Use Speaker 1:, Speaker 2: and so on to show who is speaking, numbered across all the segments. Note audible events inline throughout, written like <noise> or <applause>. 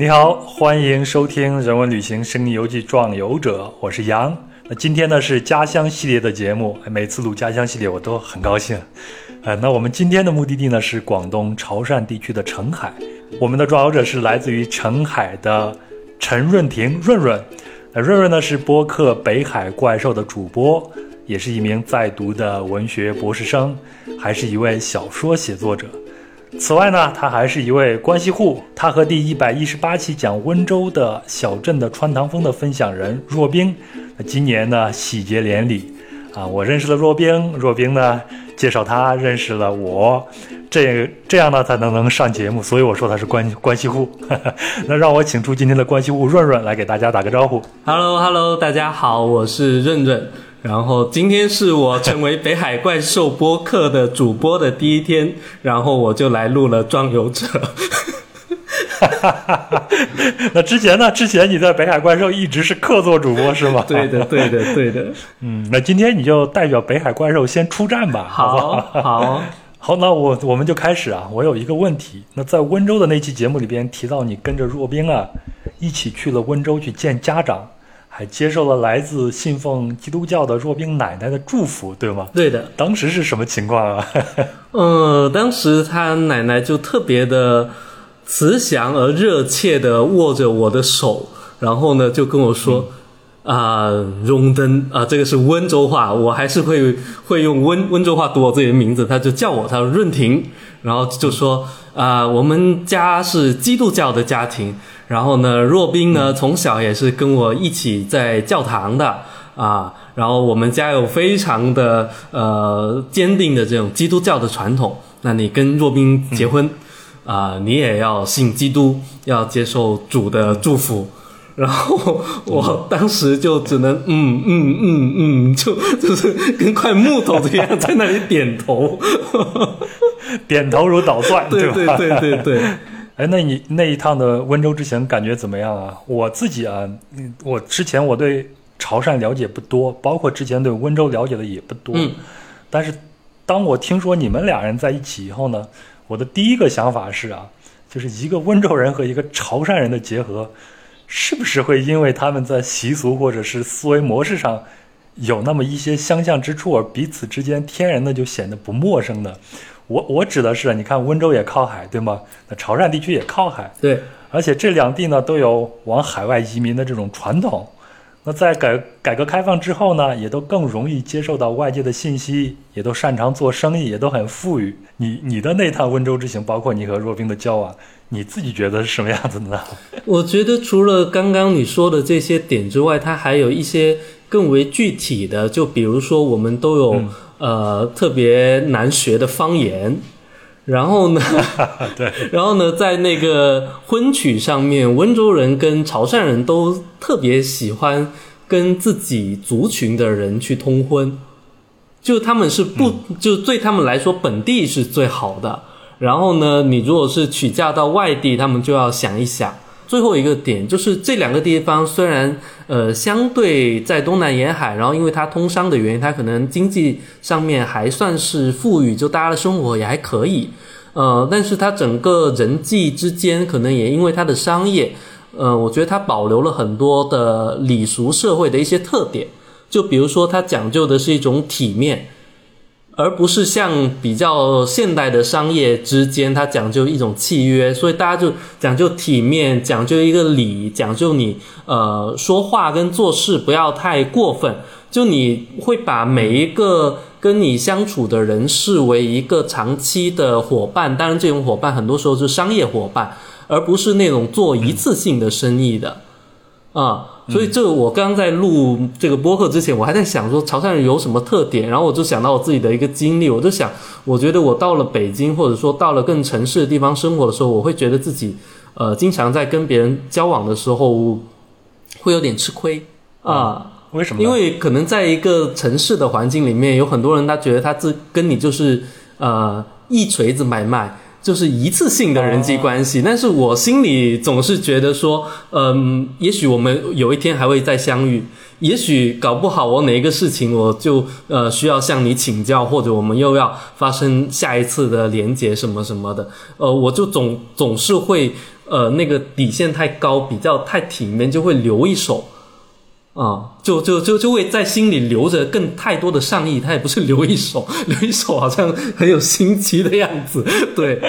Speaker 1: 你好，欢迎收听《人文旅行声音游记壮游者》，我是杨。那今天呢是家乡系列的节目，每次录家乡系列我都很高兴。呃，那我们今天的目的地呢是广东潮汕地区的澄海。我们的壮游者是来自于澄海的陈润婷润润。那润润呢是播客《北海怪兽》的主播，也是一名在读的文学博士生，还是一位小说写作者。此外呢，他还是一位关系户。他和第一百一十八期讲温州的小镇的穿堂风的分享人若冰，今年呢喜结连理。啊，我认识了若冰，若冰呢介绍他认识了我，这这样呢才能能上节目。所以我说他是关关系户。<laughs> 那让我请出今天的关系户润润来给大家打个招呼。
Speaker 2: Hello，Hello，大家好，我是润润。然后今天是我成为北海怪兽播客的主播的第一天，然后我就来录了《装游者》。<laughs> <laughs>
Speaker 1: 那之前呢？之前你在北海怪兽一直是客座主播是吗？
Speaker 2: 对的，对的，对的。<laughs>
Speaker 1: 嗯，那今天你就代表北海怪兽先出战吧。
Speaker 2: 好，好，
Speaker 1: 好，那我我们就开始啊。我有一个问题，那在温州的那期节目里边提到你跟着若冰啊一起去了温州去见家长。还接受了来自信奉基督教的若冰奶奶的祝福，对吗？
Speaker 2: 对的。
Speaker 1: 当时是什么情况啊？<laughs>
Speaker 2: 呃，当时他奶奶就特别的慈祥而热切的握着我的手，然后呢就跟我说：“啊，荣登啊，这个是温州话，我还是会会用温温州话读我自己的名字。”他就叫我，他说润婷，然后就说：“啊，我们家是基督教的家庭。”然后呢，若冰呢，从小也是跟我一起在教堂的啊。然后我们家有非常的呃坚定的这种基督教的传统。那你跟若冰结婚啊，你也要信基督，要接受主的祝福。<laughs> 然后我当时就只能嗯嗯嗯嗯，就就是跟块木头一样在那里点头，<laughs>
Speaker 1: 点头如捣蒜，
Speaker 2: 对对对对对。
Speaker 1: 哎，那你那一趟的温州之行感觉怎么样啊？我自己啊，我之前我对潮汕了解不多，包括之前对温州了解的也不多。
Speaker 2: 嗯。
Speaker 1: 但是，当我听说你们俩人在一起以后呢，我的第一个想法是啊，就是一个温州人和一个潮汕人的结合，是不是会因为他们在习俗或者是思维模式上有那么一些相像之处，而彼此之间天然的就显得不陌生呢？我我指的是，你看温州也靠海，对吗？那潮汕地区也靠海，
Speaker 2: 对。
Speaker 1: 而且这两地呢都有往海外移民的这种传统。那在改改革开放之后呢，也都更容易接受到外界的信息，也都擅长做生意，也都很富裕。你你的那趟温州之行，包括你和若冰的交往，你自己觉得是什么样子的呢？<laughs>
Speaker 2: 我觉得除了刚刚你说的这些点之外，它还有一些更为具体的，就比如说我们都有。呃，特别难学的方言，然后呢，<laughs>
Speaker 1: 对，<laughs>
Speaker 2: 然后呢，在那个婚曲上面，温州人跟潮汕人都特别喜欢跟自己族群的人去通婚，就他们是不，就对他们来说，本地是最好的。然后呢，你如果是娶嫁到外地，他们就要想一想。最后一个点就是这两个地方虽然呃相对在东南沿海，然后因为它通商的原因，它可能经济上面还算是富裕，就大家的生活也还可以，呃，但是它整个人际之间可能也因为它的商业，呃，我觉得它保留了很多的礼俗社会的一些特点，就比如说它讲究的是一种体面。而不是像比较现代的商业之间，它讲究一种契约，所以大家就讲究体面，讲究一个礼，讲究你呃说话跟做事不要太过分。就你会把每一个跟你相处的人视为一个长期的伙伴，当然这种伙伴很多时候是商业伙伴，而不是那种做一次性的生意的啊。所以，这个我刚刚在录这个播客之前，我还在想说潮汕人有什么特点，然后我就想到我自己的一个经历，我就想，我觉得我到了北京，或者说到了更城市的地方生活的时候，我会觉得自己，呃，经常在跟别人交往的时候，会有点吃亏啊。
Speaker 1: 为什么？
Speaker 2: 因为可能在一个城市的环境里面，有很多人他觉得他自跟你就是呃一锤子买卖。就是一次性的人际关系，但是我心里总是觉得说，嗯，也许我们有一天还会再相遇，也许搞不好我哪一个事情我就呃需要向你请教，或者我们又要发生下一次的连接什么什么的，呃，我就总总是会呃那个底线太高，比较太体面，就会留一手。啊，就就就就会在心里留着更太多的善意，他也不是留一手，留一手好像很有心机的样子。对，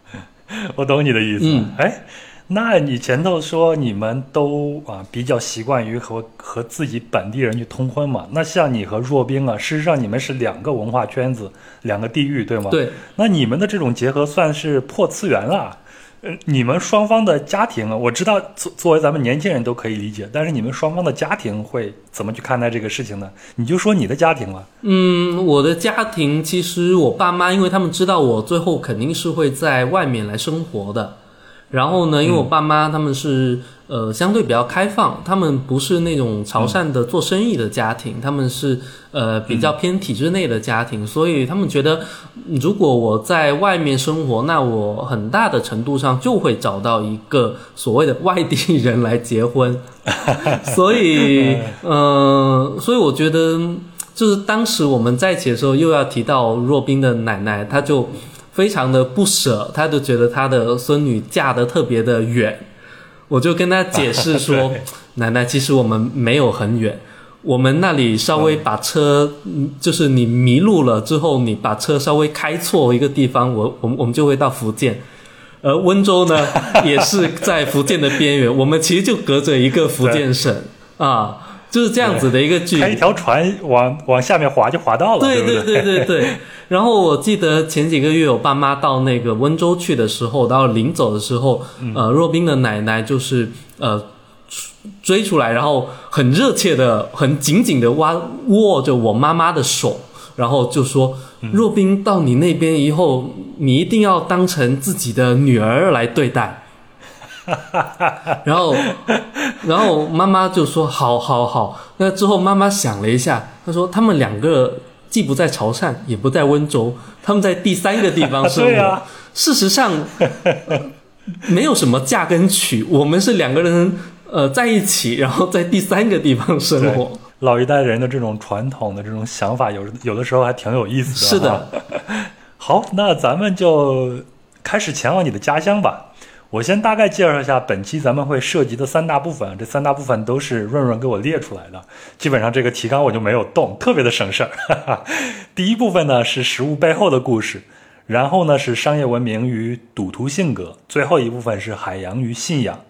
Speaker 2: <laughs>
Speaker 1: 我懂你的意思。
Speaker 2: 嗯，
Speaker 1: 哎，那你前头说你们都啊比较习惯于和和自己本地人去通婚嘛？那像你和若冰啊，事实上你们是两个文化圈子，两个地域，对吗？。
Speaker 2: 对，
Speaker 1: 那你们的这种结合算是破次元了。你们双方的家庭，我知道作作为咱们年轻人都可以理解，但是你们双方的家庭会怎么去看待这个事情呢？你就说你的家庭吧。
Speaker 2: 嗯，我的家庭其实我爸妈，因为他们知道我最后肯定是会在外面来生活的。然后呢，因为我爸妈他们是呃相对比较开放，他们不是那种潮汕的做生意的家庭，他们是呃比较偏体制内的家庭，所以他们觉得如果我在外面生活，那我很大的程度上就会找到一个所谓的外地人来结婚，<laughs> 所以呃，所以我觉得就是当时我们在一起的时候，又要提到若冰的奶奶，她就。非常的不舍，她就觉得她的孙女嫁得特别的远，我就跟他解释说，<laughs> 奶奶，其实我们没有很远，我们那里稍微把车，就是你迷路了之后，你把车稍微开错一个地方，我我们我们就会到福建，而温州呢 <laughs> 也是在福建的边缘，我们其实就隔着一个福建省。啊。就是这样子的一个距离，
Speaker 1: 开一条船往往下面滑就滑到了，
Speaker 2: 对
Speaker 1: 对
Speaker 2: 对对对对。<laughs> 然后我记得前几个月我爸妈到那个温州去的时候，到临走的时候，呃，若冰的奶奶就是呃追出来，然后很热切的、很紧紧的握握着我妈妈的手，然后就说：“若冰到你那边以后，你一定要当成自己的女儿来对待。” <laughs> 然后，然后妈妈就说：“好，好，好。”那之后妈妈想了一下，她说：“他们两个既不在潮汕，也不在温州，他们在第三个地方 <laughs> 生活。
Speaker 1: 啊、
Speaker 2: 事实上，<laughs> 没有什么嫁跟娶，我们是两个人呃在一起，然后在第三个地方生活。
Speaker 1: 老一代人的这种传统的这种想法，有有的时候还挺有意思的。
Speaker 2: 是的。
Speaker 1: 好，那咱们就开始前往你的家乡吧。我先大概介绍一下本期咱们会涉及的三大部分，这三大部分都是润润给我列出来的，基本上这个提纲我就没有动，特别的省事儿。<laughs> 第一部分呢是食物背后的故事，然后呢是商业文明与赌徒性格，最后一部分是海洋与信仰。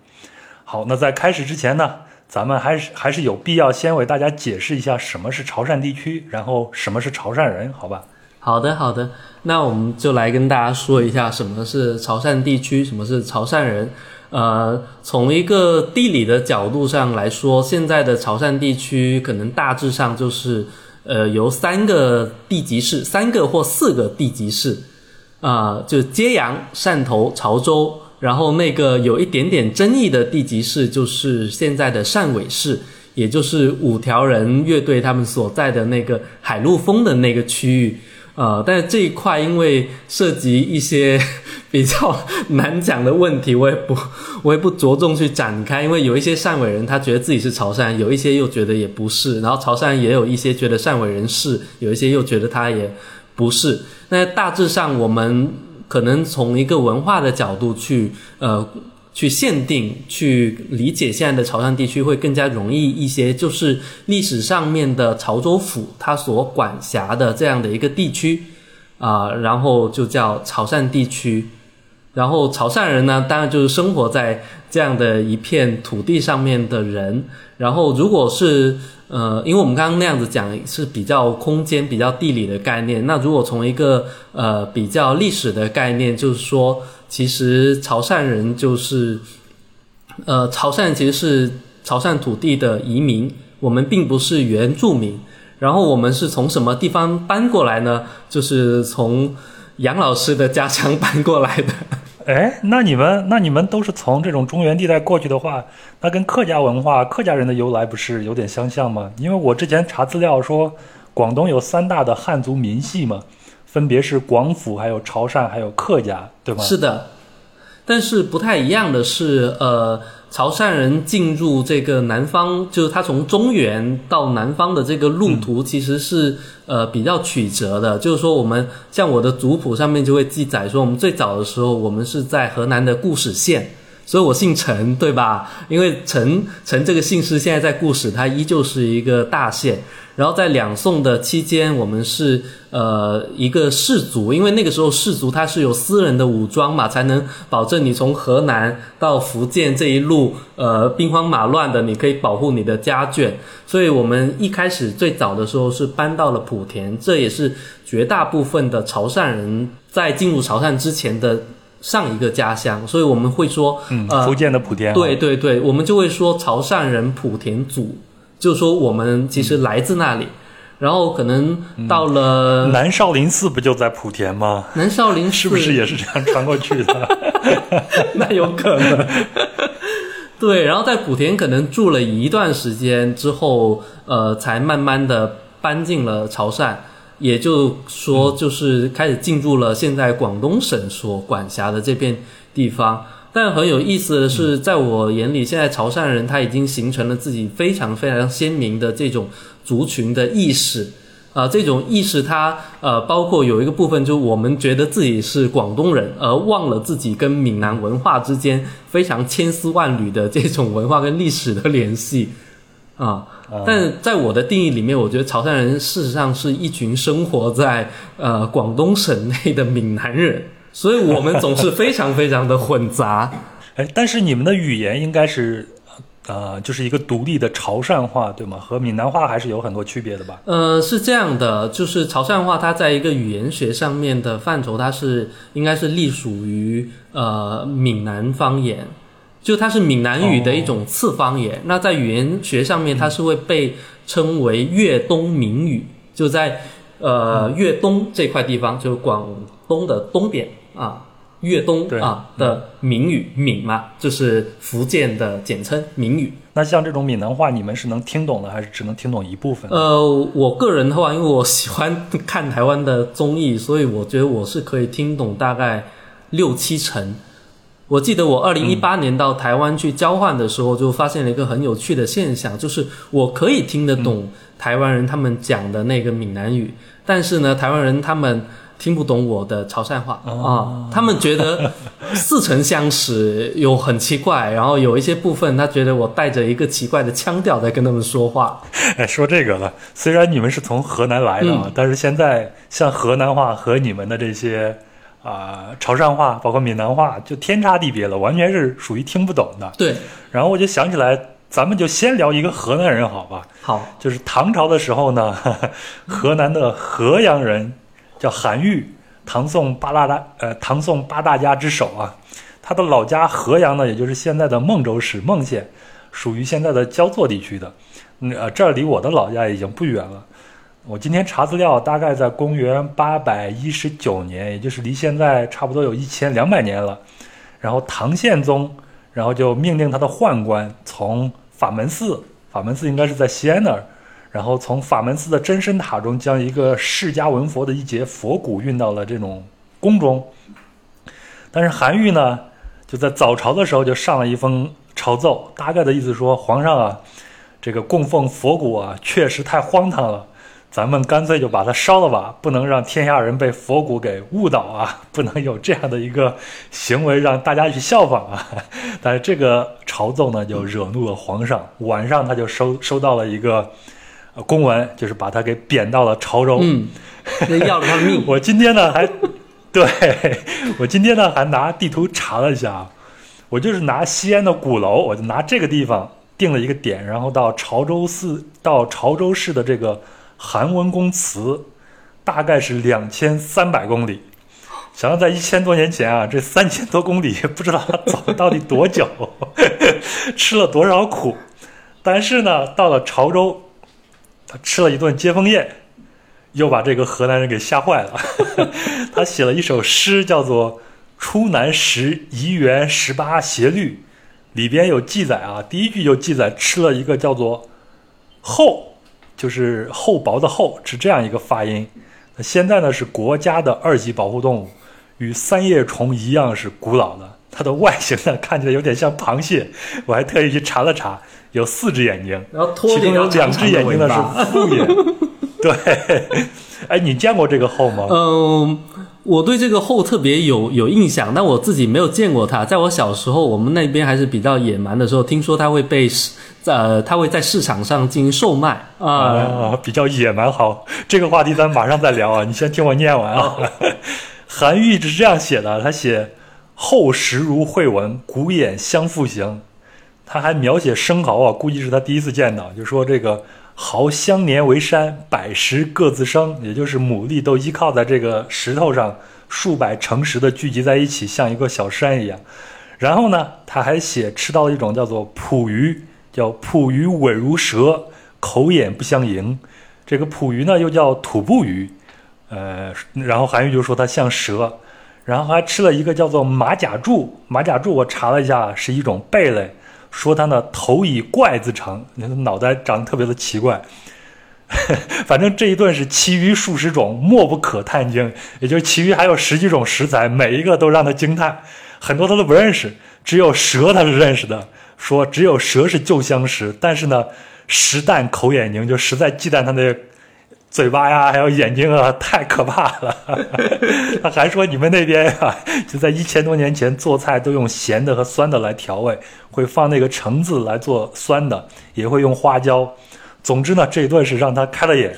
Speaker 1: 好，那在开始之前呢，咱们还是还是有必要先为大家解释一下什么是潮汕地区，然后什么是潮汕人，好吧？
Speaker 2: 好的，好的。那我们就来跟大家说一下什么是潮汕地区，什么是潮汕人。呃，从一个地理的角度上来说，现在的潮汕地区可能大致上就是呃由三个地级市，三个或四个地级市啊，就揭阳、汕头、潮州。然后那个有一点点争议的地级市就是现在的汕尾市，也就是五条人乐队他们所在的那个海陆丰的那个区域。呃，但是这一块因为涉及一些 <laughs> 比较 <laughs> 难讲的问题，我也不我也不着重去展开，因为有一些汕尾人他觉得自己是潮汕，有一些又觉得也不是，然后潮汕也有一些觉得汕尾人是，有一些又觉得他也不是。那大致上我们可能从一个文化的角度去呃。去限定、去理解现在的潮汕地区会更加容易一些。就是历史上面的潮州府，它所管辖的这样的一个地区啊，然后就叫潮汕地区。然后潮汕人呢，当然就是生活在这样的一片土地上面的人。然后如果是呃，因为我们刚刚那样子讲是比较空间、比较地理的概念，那如果从一个呃比较历史的概念，就是说。其实潮汕人就是，呃，潮汕其实是潮汕土地的移民，我们并不是原住民。然后我们是从什么地方搬过来呢？就是从杨老师的家乡搬过来的。
Speaker 1: 哎，那你们那你们都是从这种中原地带过去的话，那跟客家文化、客家人的由来不是有点相像吗？因为我之前查资料说，广东有三大的汉族民系嘛。分别是广府、还有潮汕、还有客家，对吗？
Speaker 2: 是的，但是不太一样的是，呃，潮汕人进入这个南方，就是他从中原到南方的这个路途，其实是呃比较曲折的。就是说，我们像我的族谱上面就会记载说，我们最早的时候，我们是在河南的固始县所以我姓陈，对吧？因为陈陈这个姓氏现在在故事，它依旧是一个大县。然后在两宋的期间，我们是呃一个氏族，因为那个时候氏族它是有私人的武装嘛，才能保证你从河南到福建这一路呃兵荒马乱的，你可以保护你的家眷。所以我们一开始最早的时候是搬到了莆田，这也是绝大部分的潮汕人在进入潮汕之前的上一个家乡，所以我们会说，
Speaker 1: 嗯，
Speaker 2: 呃
Speaker 1: 福建的莆田啊，
Speaker 2: 对对对，我们就会说潮汕人莆田族，就是说我们其实来自那里，然后可能到了
Speaker 1: 南少林寺不就在莆田吗？
Speaker 2: 南少林寺，
Speaker 1: 是不是也是这样传过去的？<laughs>
Speaker 2: 那有可能。<laughs> 对，然后在莆田可能住了一段时间之后，呃，才慢慢的搬进了潮汕，也就说就是开始进入了现在广东省所管辖的这片地方。但很有意思的是，在我眼里，现在潮汕人他已经形成了自己非常非常鲜明的这种族群的意识。啊、这种意识它呃，包括有一个部分，就是我们觉得自己是广东人，而忘了自己跟闽南文化之间非常千丝万缕的这种文化跟历史的联系啊。但在我的定义里面，我觉得潮汕人事实上是一群生活在呃广东省内的闽南人，<laughs> 所以我们总是非常非常的混杂。
Speaker 1: 哎，但是你们的语言应该是，呃，就是一个独立的潮汕话，对吗？和闽南话还是有很多区别的吧？
Speaker 2: 呃，是这样的，就是潮汕话，它在一个语言学上面的范畴，它是应该是隶属于呃闽南方言，就它是闽南语的一种次方言。那在语言学上面，它是会被称为粤东闽语，就在呃粤东这块地方，就是广东的东边啊。粤东啊的闽语闽嘛，就是福建的简称闽语。
Speaker 1: 那像这种闽南话，你们是能听懂的，还是只能听懂一部分？
Speaker 2: 呃，我个人的话，因为我喜欢看台湾的综艺，所以我觉得我是可以听懂大概六七成。我记得我二零一八年到台湾去交换的时候，就发现了一个很有趣的现象，就是我可以听得懂台湾人他们讲的那个闽南语，但是呢，台湾人他们听不懂我的潮汕话。啊、他们觉得似曾相识，有很奇怪，然后有一些部分他觉得我带着一个奇怪的腔调在跟他们说话。<laughs>
Speaker 1: 哎，说这个了，虽然你们是从河南来的啊，但是现在像河南话和你们的这些啊、潮汕话，包括闽南话，就天差地别了，完全是属于听不懂的。
Speaker 2: 对，
Speaker 1: 然后我就想起来，咱们就先聊一个河南人，好吧？
Speaker 2: 好。
Speaker 1: 就是唐朝的时候呢，河南的河阳人叫韩愈，唐宋八大大呃唐宋八大家之首啊。他的老家河阳呢，也就是现在的孟州市孟县，属于现在的焦作地区的。嗯呃，这儿离我的老家已经不远了。我今天查资料，大概在公元八百一十九年，也就是离现在差不多有一千两百年了。然后唐宪宗，然后就命令他的宦官从法门寺，法门寺应该是在西安那儿，然后从法门寺的真身塔中将一个释迦文佛的一节佛骨运到了这种宫中。但是韩愈呢，就在早朝的时候就上了一封朝奏，大概的意思说，皇上啊，这个供奉佛骨啊，确实太荒唐了。咱们干脆就把它烧了吧，不能让天下人被佛骨给误导啊！<laughs> 不能有这样的一个行为让大家去效仿啊！<laughs> 但是这个朝奏呢，就惹怒了皇上。晚上他就收收到了一个呃公文，就是把他给贬到了潮州。
Speaker 2: 嗯，那要了他的命。<laughs>
Speaker 1: 我今天呢还，对我今天呢还拿地图查了一下啊，我就是拿西安的鼓楼，我就拿这个地方定了一个点，然后到潮州市到潮州市的这个韩文公祠，大概是两千三百公里。想想在一千多年前啊，这三千多公里不知道他走了到底多久，<laughs> 吃了多少苦。但是呢，到了潮州，他吃了一顿接风宴，又把这个河南人给吓坏了。<laughs> 他写了一首诗，叫做《出南时移园十八斜律》，里边有记载啊，第一句就记载吃了一个叫做“厚”，就是厚薄的厚，是这样一个发音。那现在呢是国家的二级保护动物，与三叶虫一样是古老的。它的外形呢看起来有点像螃蟹，我还特意去查了查，有四只眼睛，
Speaker 2: 然后
Speaker 1: 其中有两只眼睛呢。是 <laughs> 复眼。对，哎，你见过这个后吗？
Speaker 2: 嗯，我对这个后特别有有印象，但我自己没有见过它。在我小时候，我们那边还是比较野蛮的时候，听说它会被市呃，它会在市场上进行售卖啊。
Speaker 1: 啊，比较野蛮。好，这个话题咱马上再聊啊，你先听我念完啊。<laughs> 韩愈是这样写的，他写“后时如绘文，古眼相复形”，他还描写生蚝啊，估计是他第一次见到，就说这个。毫相连为山，百石各自生，也就是牡蛎都依靠在这个石头上，数百成石的聚集在一起，像一个小山一样。然后呢，他还写吃到了一种叫做蒲鱼，叫蒲鱼尾如蛇，口眼不相迎。这个蒲鱼呢，又叫土布鱼，呃，然后韩愈就说它像蛇。然后还吃了一个叫做马甲柱，马甲柱我查了一下，是一种贝类。说他呢头以怪字成，那脑袋长得特别的奇怪。<laughs> 反正这一顿是其余数十种，莫不可叹惊。也就是其余还有十几种食材，每一个都让他惊叹。很多他都不认识，只有蛇他是认识的。说只有蛇是旧相识，但是呢，实啖口眼凝，就实在忌惮他那。嘴巴呀，还有眼睛啊，太可怕了。<laughs> 他还说你们那边啊，就在一千多年前做菜都用咸的和酸的来调味，会放那个橙子来做酸的，也会用花椒。总之呢，这一顿是让他开了眼。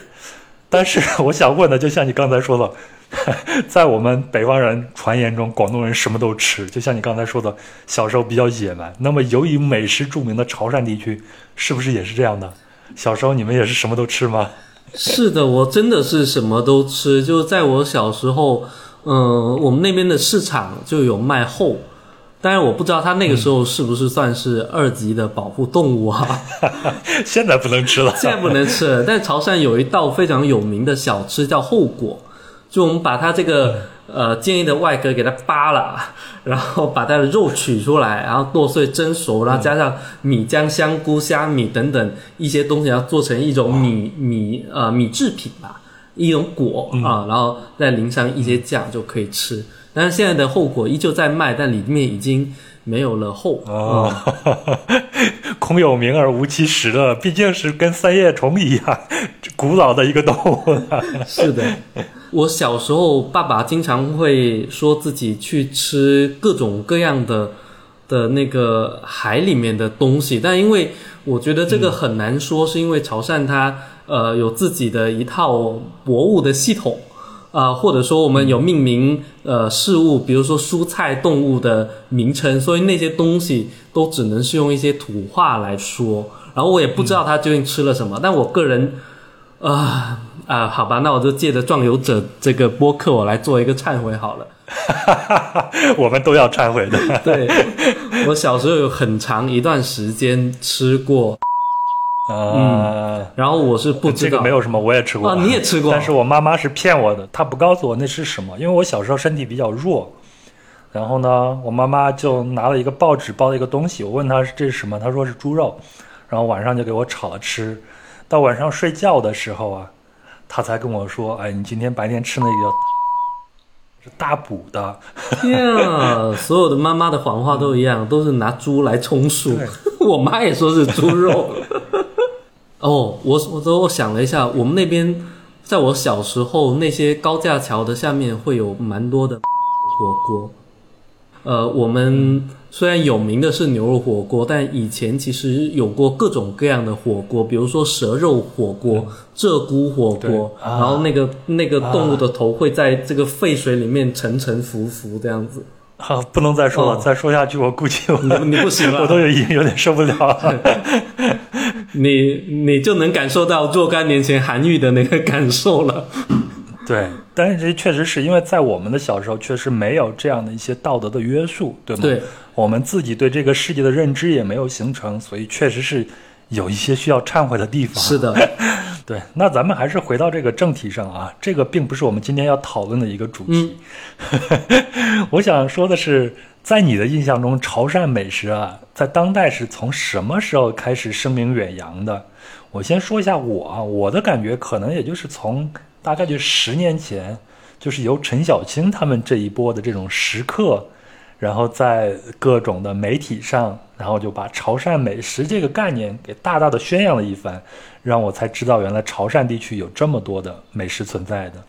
Speaker 1: 但是我想问的，就像你刚才说的，<laughs> 在我们北方人传言中，广东人什么都吃，就像你刚才说的，小时候比较野蛮。那么，由于美食著名的潮汕地区，是不是也是这样的？小时候你们也是什么都吃吗？
Speaker 2: 是的，我真的是什么都吃。就在我小时候，嗯，我们那边的市场就有卖后，但是我不知道它那个时候是不是算是二级的保护动物啊。<laughs>
Speaker 1: 现在不能吃了，
Speaker 2: 现在不能吃了。但潮汕有一道非常有名的小吃叫后果，就我们把它这个。呃，建议的外壳给它扒了，<laughs> 然后把它的肉取出来，然后剁碎蒸熟，然后加上米浆、香菇、虾米等等一些东西，然后做成一种米米呃米制品吧，一种果啊，然后再淋上一些酱就可以吃。但是现在的后果依旧在卖，但里面已经没有了后啊
Speaker 1: 哦，<laughs> 空有名而无其实了，毕竟是跟三叶虫一样古老的一个动物。
Speaker 2: 是的。我小时候，爸爸经常会说自己去吃各种各样的的那个海里面的东西，但因为我觉得这个很难说，是因为潮汕它呃有自己的一套博物的系统啊，或者说我们有命名呃事物，比如说蔬菜、动物的名称，所以那些东西都只能是用一些土话来说，然后我也不知道他究竟吃了什么，但我个人啊。啊，好吧，那我就借着壮游者这个播客，我来做一个忏悔好了。<laughs>
Speaker 1: 我们都要忏悔的。
Speaker 2: 对，我小时候有很长一段时间吃过，
Speaker 1: 嗯，
Speaker 2: 然后我是不知
Speaker 1: 道，这个没有什么，我也吃过，
Speaker 2: 啊，你也吃过，
Speaker 1: 但是我妈妈是骗我的，她不告诉我那是什么，因为我小时候身体比较弱，然后呢，我妈妈就拿了一个报纸包了一个东西，我问她这是什么，她说是猪肉，然后晚上就给我炒了吃，到晚上睡觉的时候啊。她才跟我说：“哎，你今天白天吃那个是大补的。”
Speaker 2: 天啊！所有的妈妈的谎话都一样，都是拿猪来充数。<laughs> 我妈也说是猪肉。<laughs> <laughs> 哦，我我我想了一下，我们那边在我小时候，那些高架桥的下面会有蛮多的火锅。呃，我们。虽然有名的是牛肉火锅，但以前其实有过各种各样的火锅，比如说蛇肉火锅、鹧鸪火锅，然后那个那个动物的头会在这个沸水里面沉沉浮浮这样子。<laughs>
Speaker 1: 好，不能再说了，再说下去我估计我
Speaker 2: 你不行了，<laughs>
Speaker 1: 我都有有点受不了了。<laughs>
Speaker 2: 你你就能感受到若干年前韩愈的那个感受了。<laughs>
Speaker 1: 对，但是这确实是因为在我们的小时候，确实没有这样的一些道德的约束，对吗？
Speaker 2: 对，
Speaker 1: 我们自己对这个世界的认知也没有形成，所以确实是有一些需要忏悔的地方。
Speaker 2: 是的，<laughs>
Speaker 1: 对。那咱们还是回到这个正题上啊，这个并不是我们今天要讨论的一个主题。<laughs> 我想说的是，在你的印象中，潮汕美食啊，在当代是从什么时候开始声名远扬的？我先说一下我啊，我的感觉可能也就是从。大概就十年前，就是由陈小青他们这一波的这种食客，然后在各种的媒体上，然后就把潮汕美食这个概念给大大的宣扬了一番，让我才知道原来潮汕地区有这么多的美食存在的。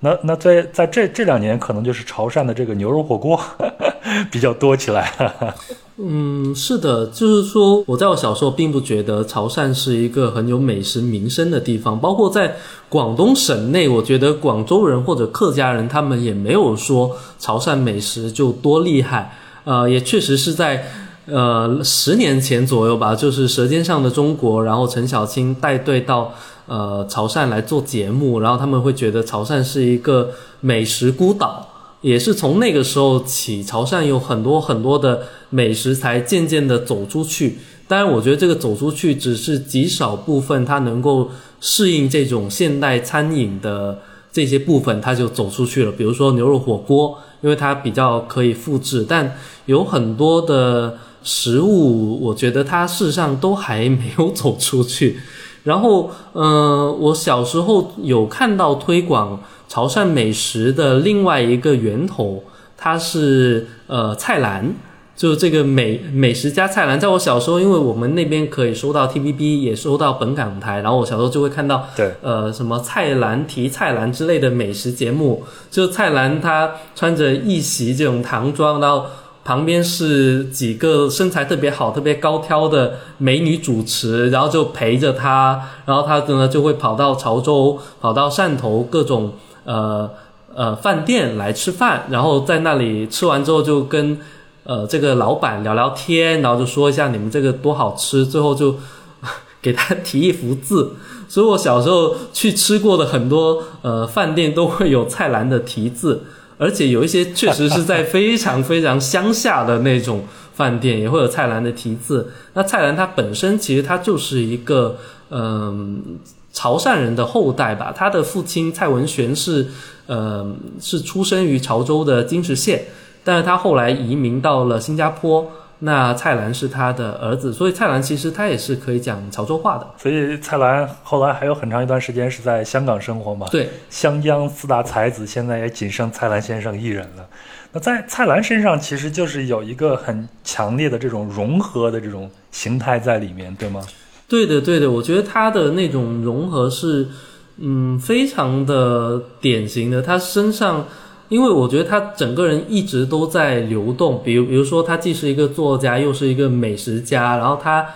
Speaker 1: 那那在在这这两年，可能就是潮汕的这个牛肉火锅 <laughs> 比较多起来了。<laughs>
Speaker 2: 嗯，是的，就是说我在我小时候并不觉得潮汕是一个很有美食名声的地方，包括在广东省内，我觉得广州人或者客家人他们也没有说潮汕美食就多厉害。呃，也确实是在呃十年前左右吧，就是《舌尖上的中国》，然后陈小青带队到呃潮汕来做节目，然后他们会觉得潮汕是一个美食孤岛。也是从那个时候起，潮汕有很多很多的美食才渐渐的走出去。当然，我觉得这个走出去只是极少部分，它能够适应这种现代餐饮的这些部分，它就走出去了。比如说牛肉火锅，因为它比较可以复制，但有很多的食物，我觉得它事实上都还没有走出去。然后，嗯，我小时候有看到推广。潮汕美食的另外一个源头，它是呃菜篮，就是这个美美食家菜篮。在我小时候，因为我们那边可以收到 TVB，也收到本港台，然后我小时候就会看到，
Speaker 1: 对，
Speaker 2: 呃，什么菜篮提菜篮之类的美食节目，就菜篮他穿着一袭这种唐装，然后旁边是几个身材特别好、特别高挑的美女主持，然后就陪着他，然后他呢就会跑到潮州、跑到汕头各种。呃呃，饭店来吃饭，然后在那里吃完之后就跟呃这个老板聊聊天，然后就说一下你们这个多好吃，最后就 <laughs> 给他提一幅字。所以我小时候去吃过的很多呃饭店都会有菜篮的题字，而且有一些确实是在非常非常乡下的那种饭店也会有蔡澜的题字。那蔡澜他本身其实他就是一个嗯。潮汕人的后代吧，他的父亲蔡文玄是，呃，是出生于潮州的金石县，但是他后来移民到了新加坡。那蔡澜是他的儿子，所以蔡澜其实他也是可以讲潮州话的。
Speaker 1: 所以蔡澜后来还有很长一段时间是在香港生活嘛？
Speaker 2: 对，
Speaker 1: 湘江四大才子现在也仅剩蔡澜先生一人了。那在蔡澜身上，其实就是有一个很强烈的这种融合的这种形态在里面，对吗？
Speaker 2: 对的，对的，我觉得他的那种融合是，嗯，非常的典型的。他身上，因为我觉得他整个人一直都在流动。比如，比如说，他既是一个作家，又是一个美食家，然后他，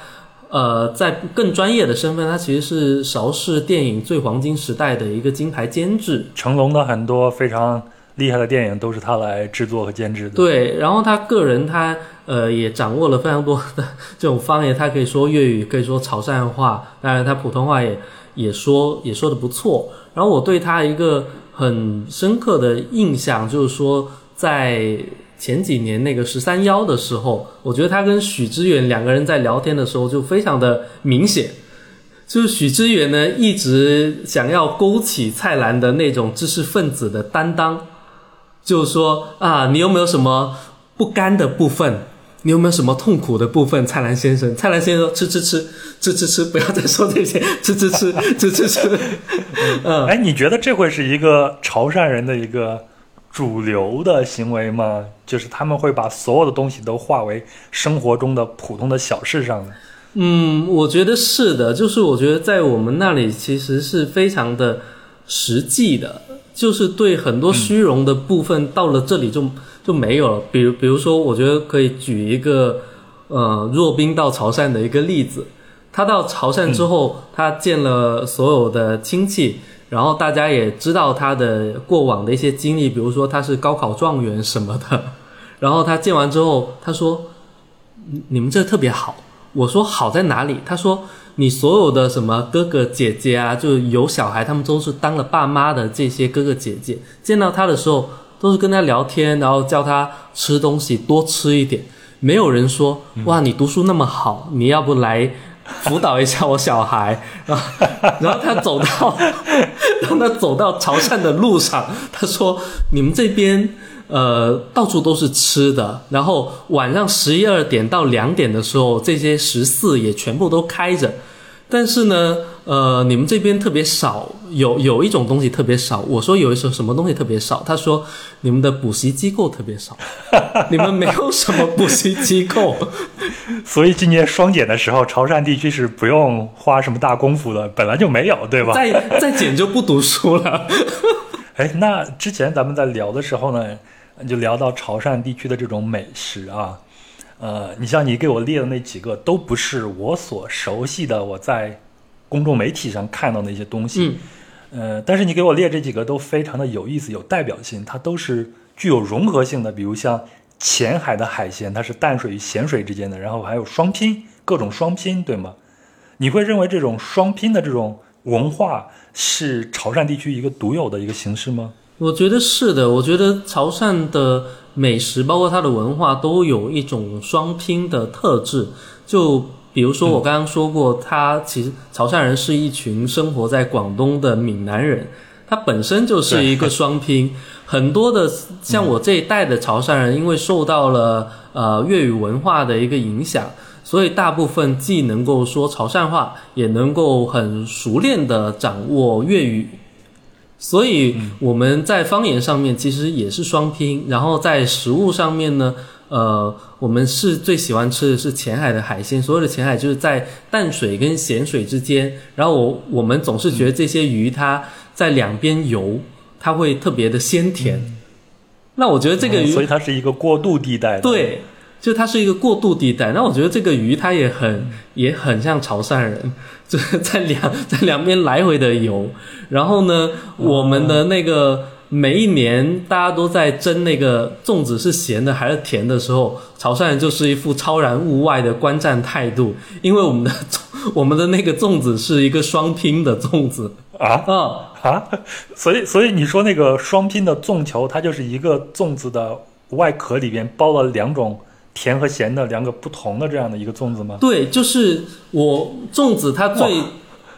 Speaker 2: 呃，在更专业的身份，他其实是邵氏电影最黄金时代的一个金牌监制。
Speaker 1: 成龙的很多非常厉害的电影都是他来制作和监制的。
Speaker 2: 对，然后他个人他。呃，也掌握了非常多的这种方言，他可以说粤语，可以说潮汕话，当然他普通话也也说也说的不错。然后我对他一个很深刻的印象，就是说在前几年那个十三幺的时候，我觉得他跟许知远两个人在聊天的时候就非常的明显，就是许知远呢一直想要勾起蔡澜的那种知识分子的担当，就是说啊，你有没有什么不甘的部分？你有没有什么痛苦的部分，蔡澜先生？蔡澜先生说：“吃吃吃，吃吃吃，不要再说这些，吃吃吃，吃吃吃。”嗯，
Speaker 1: 哎，你觉得这会是一个潮汕人的一个主流的行为吗？就是他们会把所有的东西都化为生活中的普通的小事上呢？
Speaker 2: 嗯，我觉得是的。就是我觉得在我们那里其实是非常的实际的，就是对很多虚荣的部分到了这里就。就没有了。比如，比如说，我觉得可以举一个，呃，若冰到潮汕的一个例子。他到潮汕之后，他见了所有的亲戚，然后大家也知道他的过往的一些经历，比如说他是高考状元什么的。<laughs> 然后他见完之后，他说：“你们这特别好。”我说：“好在哪里？”他说：“你所有的什么哥哥姐姐啊，就有小孩，他们都是当了爸妈的这些哥哥姐姐，见到他的时候。”都是跟他聊天，然后叫他吃东西多吃一点。没有人说哇，你读书那么好，你要不来辅导一下我小孩？然后，然后他走到，<laughs> 让他走到潮汕的路上，他说：“你们这边呃到处都是吃的，然后晚上十一二点到两点的时候，这些食肆也全部都开着。”但是呢，呃，你们这边特别少，有有一种东西特别少。我说有一种什么东西特别少，他说你们的补习机构特别少，<laughs> 你们没有什么补习机构。
Speaker 1: 所以今年双减的时候，潮汕地区是不用花什么大功夫的，本来就没有，对吧？
Speaker 2: 再再减就不读书了。<laughs>
Speaker 1: 哎，那之前咱们在聊的时候呢，就聊到潮汕地区的这种美食啊，呃，你像你给我列的那几个，都不是我所熟悉的，我在公众媒体上看到的一些东西。
Speaker 2: 嗯，
Speaker 1: 呃，但是你给我列这几个都非常的有意思，有代表性，它都是具有融合性的。比如像浅海的海鲜，它是淡水与咸水之间的，然后还有双拼，各种双拼，对吗？你会认为这种双拼的这种文化是潮汕地区一个独有的一个形式吗？
Speaker 2: 我觉得是的。我觉得潮汕的美食，包括它的文化，都有一种双拼的特质。就比如说，我刚刚说过，他其实潮汕人是一群生活在广东的闽南人，他本身就是一个双拼。很多的像我这一代的潮汕人，因为受到了呃粤语文化的一个影响。所以大部分既能够说潮汕话，也能够很熟练的掌握粤语，所以我们在方言上面其实也是双拼。然后在食物上面呢，呃，我们是最喜欢吃的是浅海的海鲜。所有的浅海就是在淡水跟咸水之间。然后我我们总是觉得这些鱼它在两边游，它会特别的鲜甜。那我觉得这个鱼，
Speaker 1: 所以它是一个过渡地带。
Speaker 2: 对。就它是一个过渡地带，那我觉得这个鱼它也很也很像潮汕人，<laughs> 就是在两在两边来回的游。然后呢，我们的那个每一年大家都在争那个粽子是咸的还是甜的时候，潮汕人就是一副超然物外的观战态度，因为我们的我们的那个粽子是一个双拼的粽子。
Speaker 1: 啊？
Speaker 2: 啊。
Speaker 1: 啊，所以所以你说那个双拼的粽球，它就是一个粽子的外壳里边包了两种。甜和咸的两个不同的这样的一个粽子吗？
Speaker 2: 对，就是我粽子它最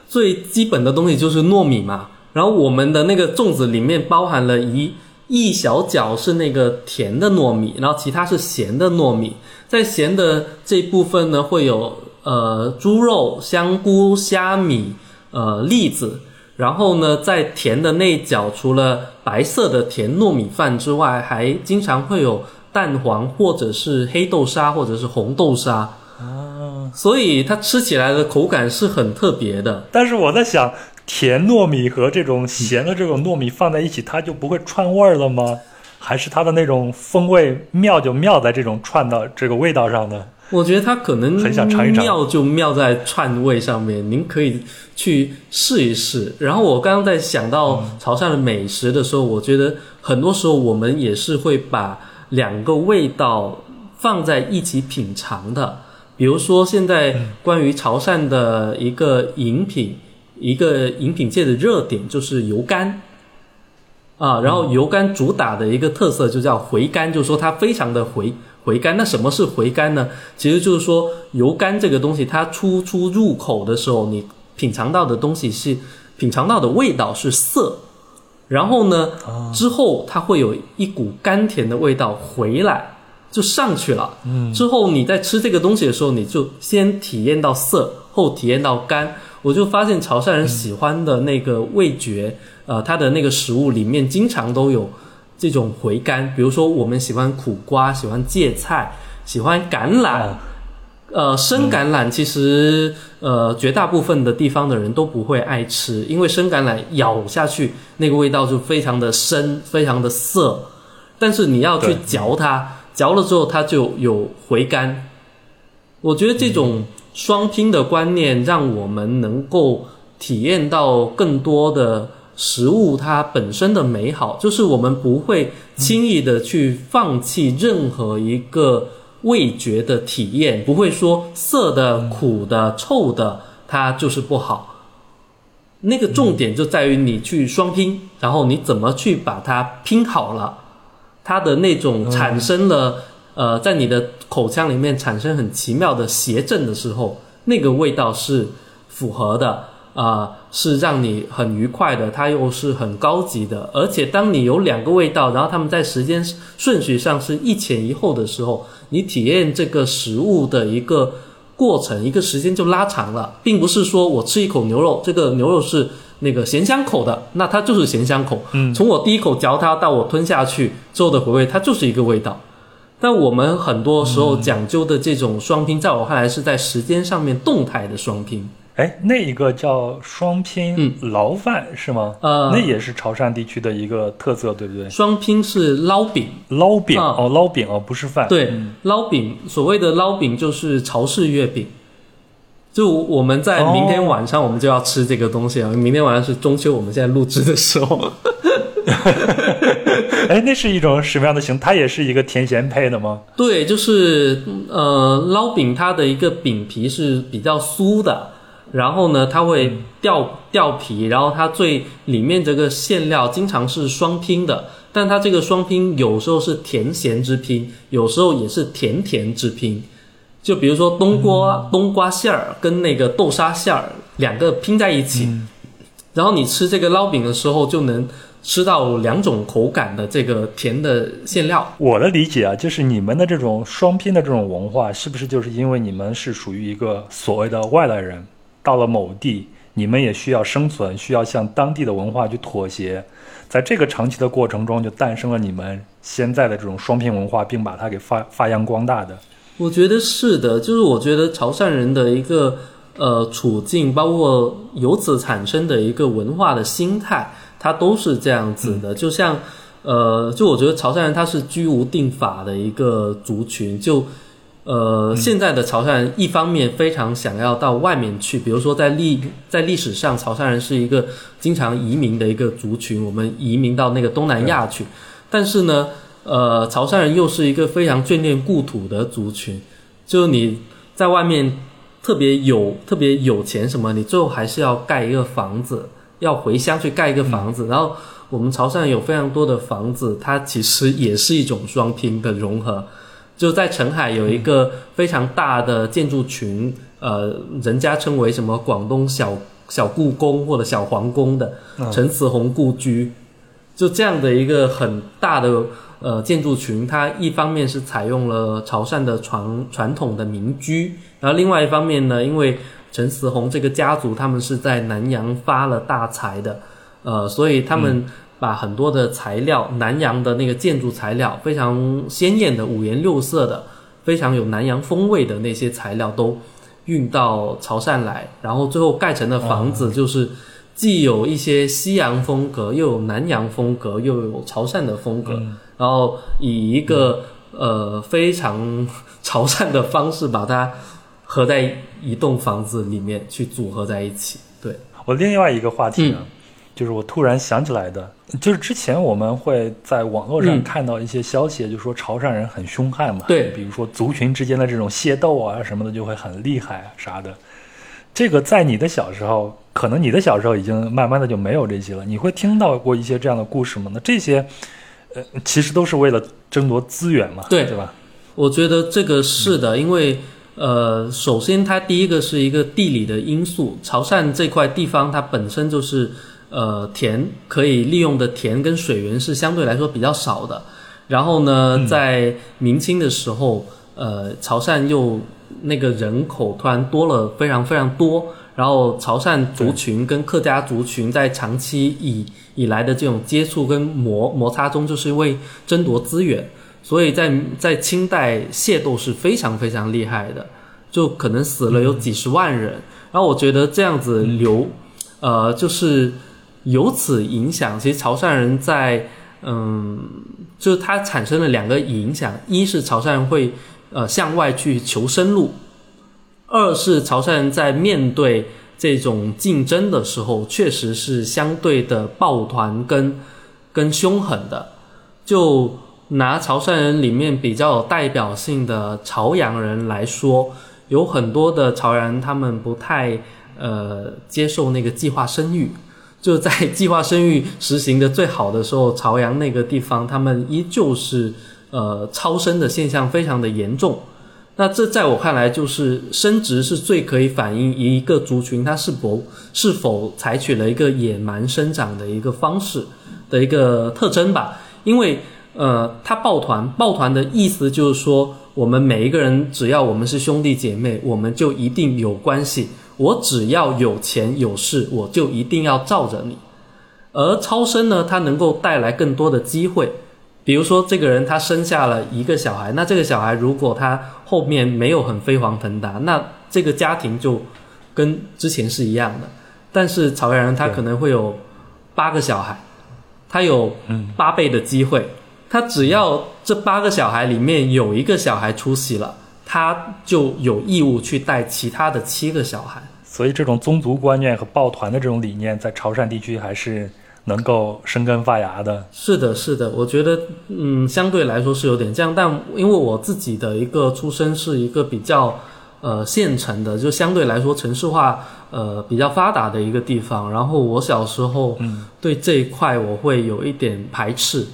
Speaker 2: 最基本的东西就是糯米嘛，然后我们的那个粽子里面包含了一一小角是那个甜的糯米，然后其他是咸的糯米。在咸的这部分呢，会有呃猪肉、香菇、虾米、呃栗子，然后呢，在甜的那一角，除了白色的甜糯米饭之外，还经常会有。蛋黄，或者是黑豆沙，或者是红豆沙啊，所以它吃起来的口感是很特别的。
Speaker 1: 但是我在想，甜糯米和这种咸的这种糯米放在一起，它就不会串味儿了吗？还是它的那种风味妙就妙在这种串的这个味道上呢？
Speaker 2: 我觉得它可能
Speaker 1: 很想尝一尝，
Speaker 2: 妙就妙在串味上面。您可以去试一试。然后我刚刚在想到潮汕的美食的时候，我觉得很多时候我们也是会把。两个味道放在一起品尝的，比如说现在关于潮汕的一个饮品，一个饮品界的热点就是油甘啊，然后油甘主打的一个特色就叫回甘，就是说它非常的回回甘。那什么是回甘呢？其实就是说油甘这个东西，它初初入口的时候，你品尝到的东西是品尝到的味道是涩。然后呢，之后它会有一股甘甜的味道回来，就上去了。嗯，之后你在吃这个东西的时候，你就先体验到涩，后体验到甘。我就发现潮汕人喜欢的那个味觉，呃，它的那个食物里面经常都有这种回甘。比如说，我们喜欢苦瓜，喜欢芥菜，喜欢橄榄。呃，生橄榄其实呃，绝大部分的地方的人都不会爱吃，因为生橄榄咬下去那个味道就非常的深，非常的涩。但是你要去嚼它，嚼了之后它就有回甘。我觉得这种双拼的观念，让我们能够体验到更多的食物它本身的美好，就是我们不会轻易的去放弃任何一个。味觉的体验不会说涩的、苦的、臭的，它就是不好。那个重点就在于你去双拼，然后你怎么去把它拼好了，它的那种产生了呃，在你的口腔里面产生很奇妙的谐振的时候，那个味道是符合的啊，是让你很愉快的，它又是很高级的。而且当你有两个味道，然后它们在时间顺序上是一前一后的时候。你体验这个食物的一个过程，一个时间就拉长了，并不是说我吃一口牛肉，这个牛肉是那个咸香口的，那它就是咸香口。嗯，从我第一口嚼它到我吞下去之后的回味，它就是一个味道。但我们很多时候讲究的这种双拼，在我看来是在时间上面动态的双拼。
Speaker 1: 哎，那一个叫双拼
Speaker 2: 嗯
Speaker 1: 捞饭是吗？
Speaker 2: 呃
Speaker 1: 那也是潮汕地区的一个特色，对不对？
Speaker 2: 双拼是捞饼，
Speaker 1: 捞饼、
Speaker 2: 啊
Speaker 1: 哦，捞饼哦，不是饭。
Speaker 2: 对，
Speaker 1: 嗯
Speaker 2: 捞饼，所谓的捞饼就是潮式月饼。就我们在明天晚上我们就要吃这个东西啊！明天晚上是中秋，我们现在录制的时候，<laughs>
Speaker 1: 哎，那是一种什么样的形？它也是一个甜咸配的吗？
Speaker 2: 对，就是呃，捞饼它的一个饼皮是比较酥的，然后呢，它会掉掉皮，然后它最里面这个馅料经常是双拼的，但它这个双拼有时候是甜咸之拼，有时候也是甜甜之拼。就比如说冬瓜、冬瓜馅儿跟那个豆沙馅儿两个拼在一起，然后你吃这个捞饼的时候就能吃到两种口感的这个甜的馅料。
Speaker 1: 我的理解啊，就是你们的这种双拼的这种文化，是不是就是因为你们是属于一个所谓的外来人，到了某地，你们也需要生存，需要向当地的文化去妥协，在这个长期的过程中，就诞生了你们现在的这种双拼文化，并把它给发发扬光大的。
Speaker 2: 我觉得是的，就是我觉得潮汕人的一个呃处境，包括由此产生的一个文化的心态，它都是这样子的。就像呃，就我觉得潮汕人他是居无定法的一个族群，就呃、现在的潮汕人一方面非常想要到外面去，比如说在历在历史上，潮汕人是一个经常移民的一个族群，我们移民到那个东南亚去，但是呢。呃，潮汕人又是一个非常眷恋故土的族群，就你在外面特别有特别有钱什么，你最后还是要盖一个房子，要回乡去盖一个房子。然后我们潮汕有非常多的房子，它其实也是一种双拼的融合。就在澄海有一个非常大的建筑群，呃，人家称为什么广东小小故宫或者小皇宫的陈慈红故居，就这样的一个很大的。呃，建筑群它一方面是采用了潮汕的传传统的民居，然后另外一方面呢，因为陈思宏这个家族他们是在南洋发了大财的，呃，所以他们把很多的材料，南洋的那个建筑材料非常鲜艳的五颜六色的，非常有南洋风味的那些材料都运到潮汕来，然后最后盖成的房子就是既有一些西洋风格，又有南洋风格，又有潮汕的风格。然后以一个呃非常潮汕的方式把它合在一栋房子里面去组合在一起。对
Speaker 1: 我另外一个话题呢，
Speaker 2: 嗯
Speaker 1: 就是我突然想起来的，就是之前我们会在网络上
Speaker 2: 嗯
Speaker 1: 看到一些消息，就说潮汕人很凶悍嘛，
Speaker 2: 对
Speaker 1: 比如说族群之间的这种械斗啊什么的就会很厉害啊啥的。这个在你的小时候，可能你的小时候已经慢慢的就没有这些了，你会听到过一些这样的故事吗？那这些。呃，其实都是为了争夺资源嘛，
Speaker 2: 对
Speaker 1: 对吧？
Speaker 2: 我觉得这个是的，因为呃，首先它第一个是一个地理的因素，潮汕这块地方它本身就是呃田可以利用的田跟水源是相对来说比较少的。然后呢，在明清的时候，呃，潮汕又那个人口突然多了非常非常多，然后潮汕族群跟客家族群在长期以以来的这种接触跟磨摩擦中，就是因为争夺资源，所以在在清代械斗是非常非常厉害的，就可能死了有几十万人。然后我觉得这样子流，呃，就是由此影响，其实潮汕人在嗯，就是它产生了两个影响，一是潮汕人会呃向外去求生路，二是潮汕人在面对。这种竞争的时候，确实是相对的抱团跟跟凶狠的。就拿潮汕人里面比较有代表性的潮阳人来说，有很多的潮人他们不太呃接受那个计划生育。就在计划生育实行的最好的时候，潮阳那个地方他们依旧是呃超生的现象非常的严重。那这在我看来，就是生殖是最可以反映一个族群它是否是否采取了一个野蛮生长的一个方式的一个特征吧。因为呃，他抱团，抱团的意思就是说，我们每一个人只要我们是兄弟姐妹，我们就一定有关系。我只要有钱有势，我就一定要罩着你。而超生呢，它能够带来更多的机会。比如说，这个人他生下了一个小孩，那这个小孩如果他后面没有很飞黄腾达，那这个家庭就跟之前是一样的。但是草原人他可能会有八个小孩，他有八倍的机会，他只要这八个小孩里面有一个小孩出席了，他就有义务去带其他的七个小孩。
Speaker 1: 所以这种宗族观念和抱团的这种理念，在潮汕地区还是能够生根发芽的。
Speaker 2: 是的，是的，我觉得，嗯，相对来说是有点这样，但因为我自己的一个出身是一个比较，呃，县城的，就相对来说城市化，呃，比较发达的一个地方。然后我小时候，
Speaker 1: 嗯，
Speaker 2: 对这一块我会有一点排斥，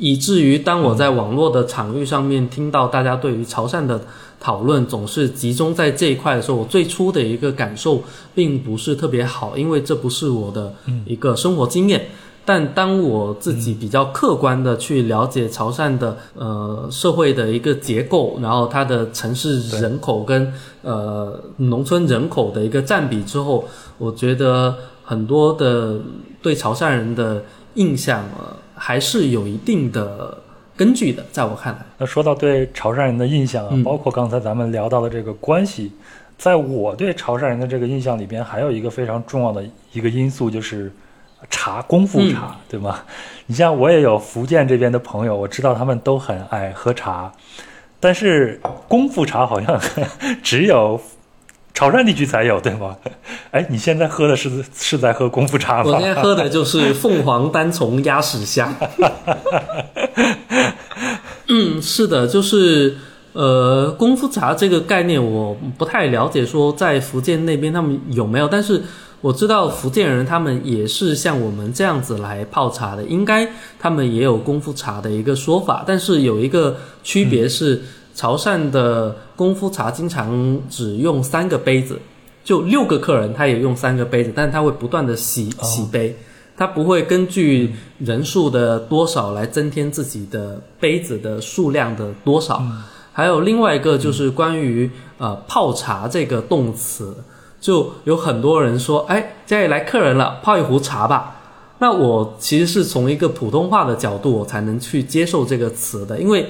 Speaker 2: 以至于当我在网络的场域上面听到大家对于潮汕的。讨论总是集中在这一块的时候，我最初的一个感受并不是特别好，因为这不是我的一个生活经验。但当我自己比较客观的去了解潮汕的呃社会的一个结构，然后它的城市人口跟呃农村人口的一个占比之后，我觉得很多的对潮汕人的印象呃还是有一定的。根据的，在我看来，
Speaker 1: 那说到对潮汕人的印象啊，包括刚才咱们聊到的这个关系，在我对潮汕人的这个印象里边，还有一个非常重要的一个因素就是茶，功夫茶，对吗？你像我也有福建这边的朋友，我知道他们都很爱喝茶，但是功夫茶好像 <laughs> 只有。潮汕地区才有，对吗？<laughs> 哎，你现在喝的是是在喝功夫茶吗？
Speaker 2: 我现在喝的就是凤凰单丛鸭屎香。<laughs> 嗯，是的，就是呃，功夫茶这个概念我不太了解，说在福建那边他们有没有？但是我知道福建人他们也是像我们这样子来泡茶的，应该他们也有功夫茶的一个说法，但是有一个区别是。潮汕的功夫茶经常只用三个杯子，就六个客人他也用三个杯子，但是他会不断的洗洗杯，他不会根据人数的多少来增添自己的杯子的数量的多少。还有另外一个就是关于呃泡茶这个动词，就有很多人说，哎，家里来客人了，泡一壶茶吧。那我其实是从一个普通话的角度，我才能去接受这个词的，因为。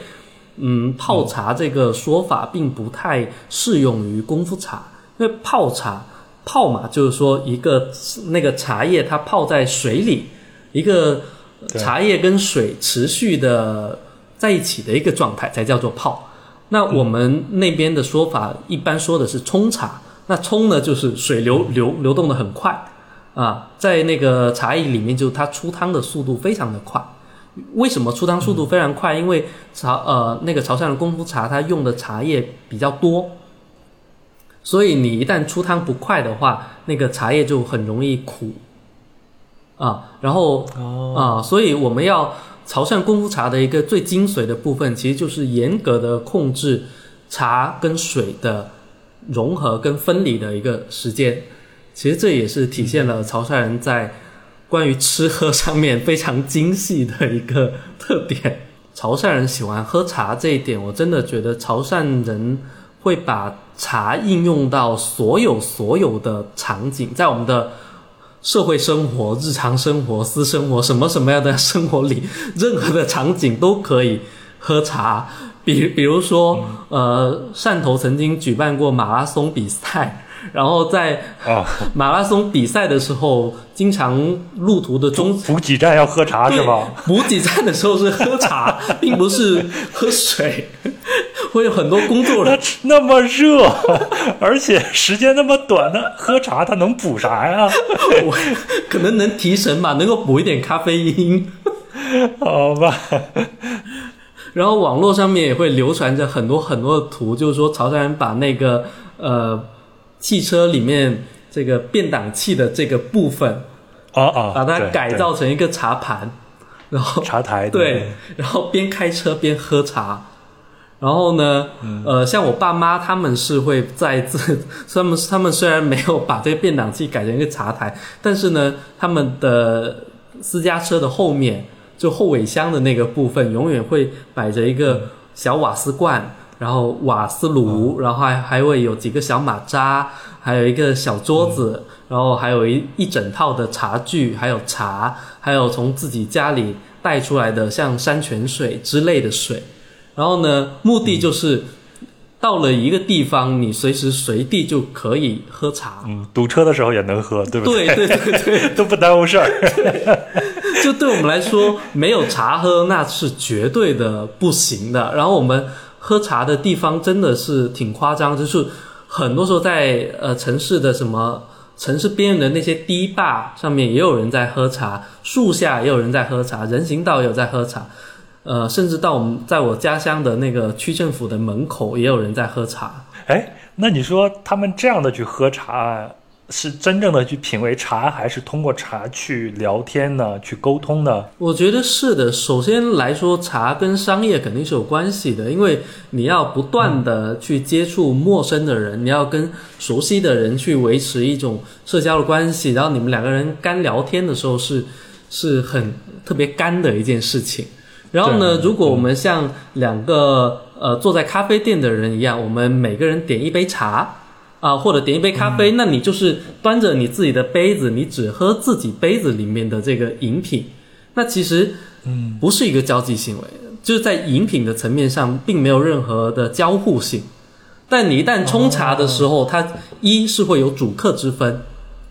Speaker 2: 嗯，泡茶这个说法并不太适用于功夫茶，因为泡茶泡嘛，就是说一个那个茶叶它泡在水里，一个茶叶跟水持续的在一起的一个状态才叫做泡。那我们那边的说法一般说的是冲茶，那冲呢就是水流流流动的很快啊，在那个茶叶里面就是它出汤的速度非常的快。为什么出汤速度非常快？因为潮呃那个潮汕的功夫茶，它用的茶叶比较多，所以你一旦出汤不快的话，那个茶叶就很容易苦啊。然后啊，所以我们要潮汕功夫茶的一个最精髓的部分，其实就是严格的控制茶跟水的融合跟分离的一个时间。其实这也是体现了潮汕人在。关于吃喝上面非常精细的一个特点，潮汕人喜欢喝茶这一点，我真的觉得潮汕人会把茶应用到所有所有的场景，在我们的社会生活、日常生活、私生活什么什么样的生活里，任何的场景都可以喝茶。<laughs> 比比如说，呃，汕头曾经举办过马拉松比赛。然后在马拉松比赛的时候，经常路途的中
Speaker 1: 补给站要喝茶是吧？
Speaker 2: 补给站的时候是喝茶，<laughs> 并不是喝水。会有很多工作人员
Speaker 1: 那么热，而且时间那么短，那喝茶它能补啥呀？<laughs>
Speaker 2: 我可能能提神吧，能够补一点咖啡因。<laughs>
Speaker 1: 好吧。
Speaker 2: 然后网络上面也会流传着很多很多的图，就是说潮汕人把那个呃。汽车里面这个变档器的这个部分，
Speaker 1: 哦哦，
Speaker 2: 把它改造成一个茶盘，然后
Speaker 1: 茶台
Speaker 2: 对，然后边开车边喝茶，然后呢，呃，像我爸妈他们是会在这，<laughs> 他们他们虽然没有把这个变档器改成一个茶台，但是呢，他们的私家车的后面就后尾箱的那个部分，永远会摆着一个小瓦斯罐。然后瓦斯炉，然后还还会有几个小马扎，还有一个小桌子，然后还有一一整套的茶具，还有茶，还有从自己家里带出来的像山泉水之类的水。然后呢，目的就是到了一个地方，你随时随地就可以喝茶。
Speaker 1: 嗯，堵车的时候也能喝，对不
Speaker 2: 对？对对对对，<laughs>
Speaker 1: 都不耽误事儿。<laughs>
Speaker 2: 就对我们来说，没有茶喝那是绝对的不行的。然后我们喝茶的地方真的是挺夸张，就是很多时候在呃城市的什么城市边缘的那些堤坝上面也有人在喝茶，树下也有人在喝茶，人行道也有在喝茶。呃，甚至到我们在我家乡的那个区政府的门口，也有人在喝茶。
Speaker 1: 哎，那你说他们这样的去喝茶，是真正的去品味茶，还是通过茶去聊天呢？去沟通呢？
Speaker 2: 我觉得是的。首先来说，茶跟商业肯定是有关系的，因为你要不断的去接触陌生的人，你要跟熟悉的人去维持一种社交的关系，然后你们两个人干聊天的时候，是是很特别干的一件事情。然后呢，如果我们像两个呃坐在咖啡店的人一样，我们每个人点一杯茶啊，或者点一杯咖啡，那你就是端着你自己的杯子，你只喝自己杯子里面的这个饮品，那其实嗯不是一个交际行为，就是在饮品的层面上并没有任何的交互性。但你一旦冲茶的时候，它一是会有主客之分，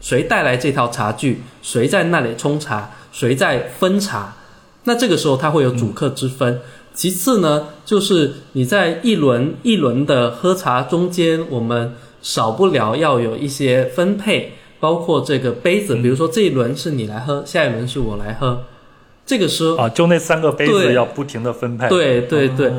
Speaker 2: 谁带来这套茶具，谁在那里冲茶，谁在分茶。那这个时候它会有主客之分。其次呢，就是你在一轮一轮的喝茶中间，我们少不了要有一些分配，包括这个杯子，比如说这一轮是你来喝，下一轮是我来喝。这个时候
Speaker 1: 啊，就那三个杯子要不停的分配。
Speaker 2: 对对对，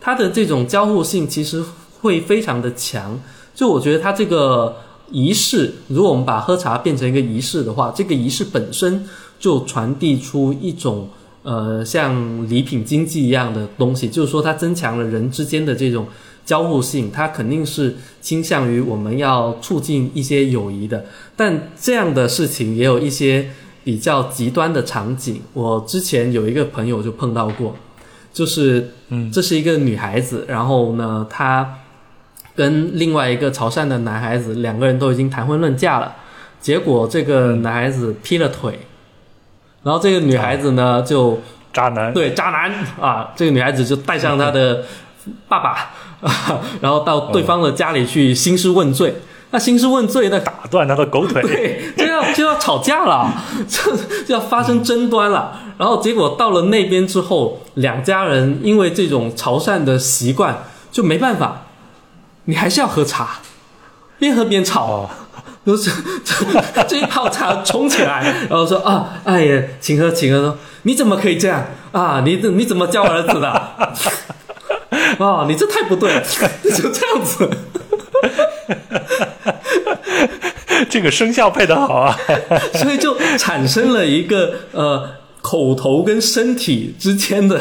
Speaker 2: 它的这种交互性其实会非常的强。就我觉得它这个仪式，如果我们把喝茶变成一个仪式的话，这个仪式本身就传递出一种。呃，像礼品经济一样的东西，就是说它增强了人之间的这种交互性，它肯定是倾向于我们要促进一些友谊的。但这样的事情也有一些比较极端的场景。我之前有一个朋友就碰到过，就是，嗯，这是一个女孩子，然后呢，她跟另外一个潮汕的男孩子，两个人都已经谈婚论嫁了，结果这个男孩子劈了腿。然后这个女孩子呢，就
Speaker 1: 渣男，
Speaker 2: 对渣男啊！这个女孩子就带上她的爸爸，<laughs> 然后到对方的家里去兴师问罪。那兴师问罪，那
Speaker 1: 打断他的狗腿，
Speaker 2: 对，<laughs> 就要就要吵架了，<laughs> 就就要发生争端了。然后结果到了那边之后，两家人因为这种潮汕的习惯，就没办法，你还是要喝茶，边喝边吵。就是这一泡茶冲起来，然后说啊，哎呀，请喝，请喝。说你怎么可以这样啊？你你怎么教儿子的？啊，你这太不对了，<laughs> 就这样子。
Speaker 1: 这个声效配的好啊，<laughs>
Speaker 2: 所以就产生了一个呃口头跟身体之间的，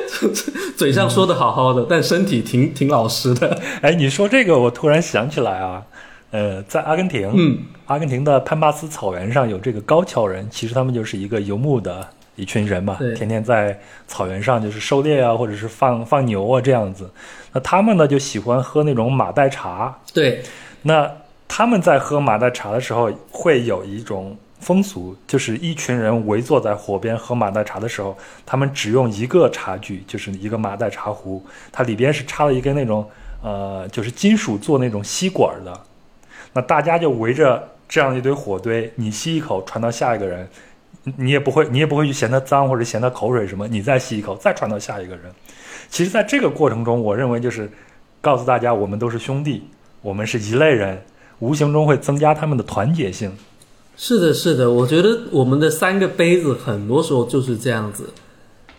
Speaker 2: <laughs> 嘴上说的好好的，但身体挺挺老实的。
Speaker 1: 哎，你说这个，我突然想起来啊。呃，在阿根廷，
Speaker 2: 嗯，
Speaker 1: 阿根廷的潘巴斯草原上有这个高桥人，其实他们就是一个游牧的一群人嘛，天天在草原上就是狩猎啊，或者是放放牛啊这样子。那他们呢就喜欢喝那种马黛茶，
Speaker 2: 对。
Speaker 1: 那他们在喝马黛茶的时候，会有一种风俗，就是一群人围坐在火边喝马黛茶的时候，他们只用一个茶具，就是一个马黛茶壶，它里边是插了一根那种呃，就是金属做那种吸管的。那大家就围着这样一堆火堆，你吸一口传到下一个人，你也不会，你也不会去嫌它脏或者嫌它口水什么，你再吸一口，再传到下一个人。其实，在这个过程中，我认为就是告诉大家，我们都是兄弟，我们是一类人，无形中会增加他们的团结性。
Speaker 2: 是的，是的，我觉得我们的三个杯子很多时候就是这样子，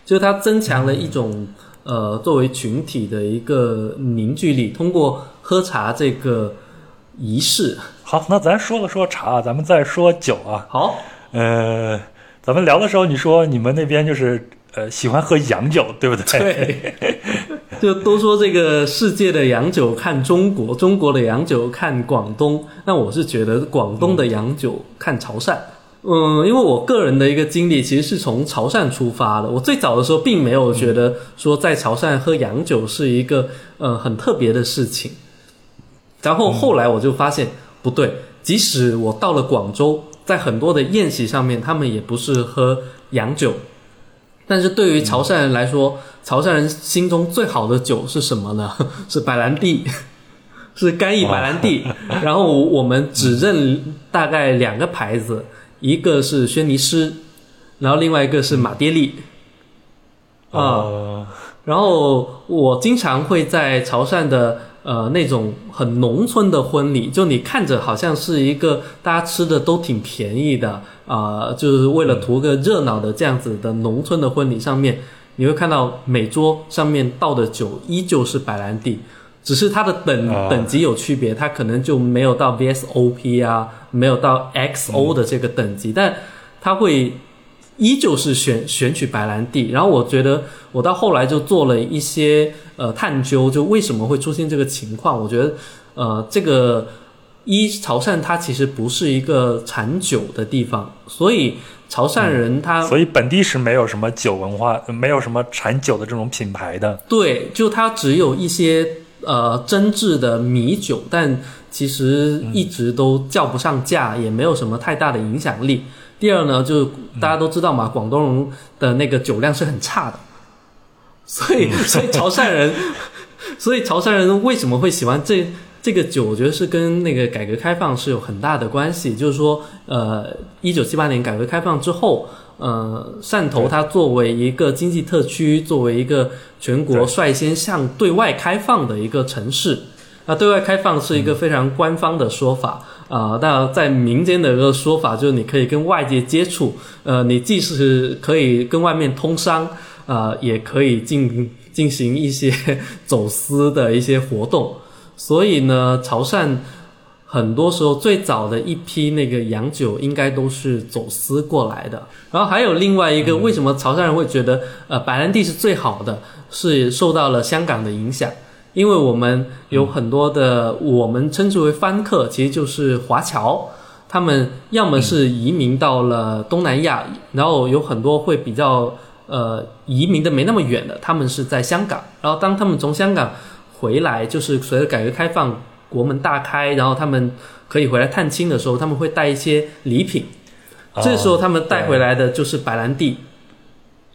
Speaker 2: 就它增强了一种呃作为群体的一个凝聚力，通过喝茶这个。仪式
Speaker 1: 好，那咱说了说茶，咱们再说酒啊。
Speaker 2: 好，
Speaker 1: 呃，咱们聊的时候，你说你们那边就是呃喜欢喝洋酒，对不对？
Speaker 2: 对，<laughs> 就都说这个世界的洋酒看中国，中国的洋酒看广东。那我是觉得广东的洋酒看潮汕。嗯，因为我个人的一个经历，其实是从潮汕出发的。我最早的时候并没有觉得说在潮汕喝洋酒是一个呃很特别的事情。然后后来我就发现不对，即使我到了广州，在很多的宴席上面，他们也不是喝洋酒，但是对于潮汕人来说，潮汕人心中最好的酒是什么呢？<laughs> 是白兰地，<laughs> 是干邑白兰地。<laughs> 然后我们只认大概两个牌子，一个是轩尼诗，然后另外一个是马爹利。啊、
Speaker 1: 哦
Speaker 2: 然后我经常会在潮汕的呃那种很农村的婚礼，就你看着好像是一个大家吃的都挺便宜的啊、就是为了图个热闹的这样子的农村的婚礼上面，你会看到每桌上面倒的酒依旧是白兰地，只是它的等、
Speaker 1: 啊。
Speaker 2: 等级有区别，它可能就没有到 VSOP 啊，没有到 XO 的这个等级，但它会依旧是选选取白兰地。然后我觉得我到后来就做了一些呃探究，就为什么会出现这个情况？我觉得呃这个一潮汕它其实不是一个产酒的地方，所以潮汕人他、
Speaker 1: 所以本地是没有什么酒文化，没有什么产酒的这种品牌的。
Speaker 2: 对，就它只有一些呃真挚的米酒，但其实一直都叫不上价，也没有什么太大的影响力。第二呢，就是大家都知道嘛，广东人的那个酒量是很差的，<laughs> 所以所以潮汕人，<laughs> 所以潮汕人为什么会喜欢这这个酒？我觉得是跟那个改革开放是有很大的关系。就是说，呃，一九七八年改革开放之后，呃，汕头它作为一个经济特区，作为一个全国率先向对外开放的一个城市，那对外开放是一个非常官方的说法啊、那在民间的一个说法就是你可以跟外界接触，呃，你既是可以跟外面通商，啊，也可以进进行一些 <laughs> 走私的一些活动。所以呢，潮汕很多时候最早的一批那个洋酒应该都是走私过来的。然后还有另外一个，为什么潮汕人会觉得呃白兰地是最好的，是受到了香港的影响。因为我们有很多的，我们称之为翻客，其实就是华侨，他们要么是移民到了东南亚，然后有很多会比较呃移民的没那么远的，他们是在香港，然后当他们从香港回来，就是随着改革开放，国门大开，然后他们可以回来探亲的时候，他们会带一些礼品，这时候他们带回来的就是白兰地，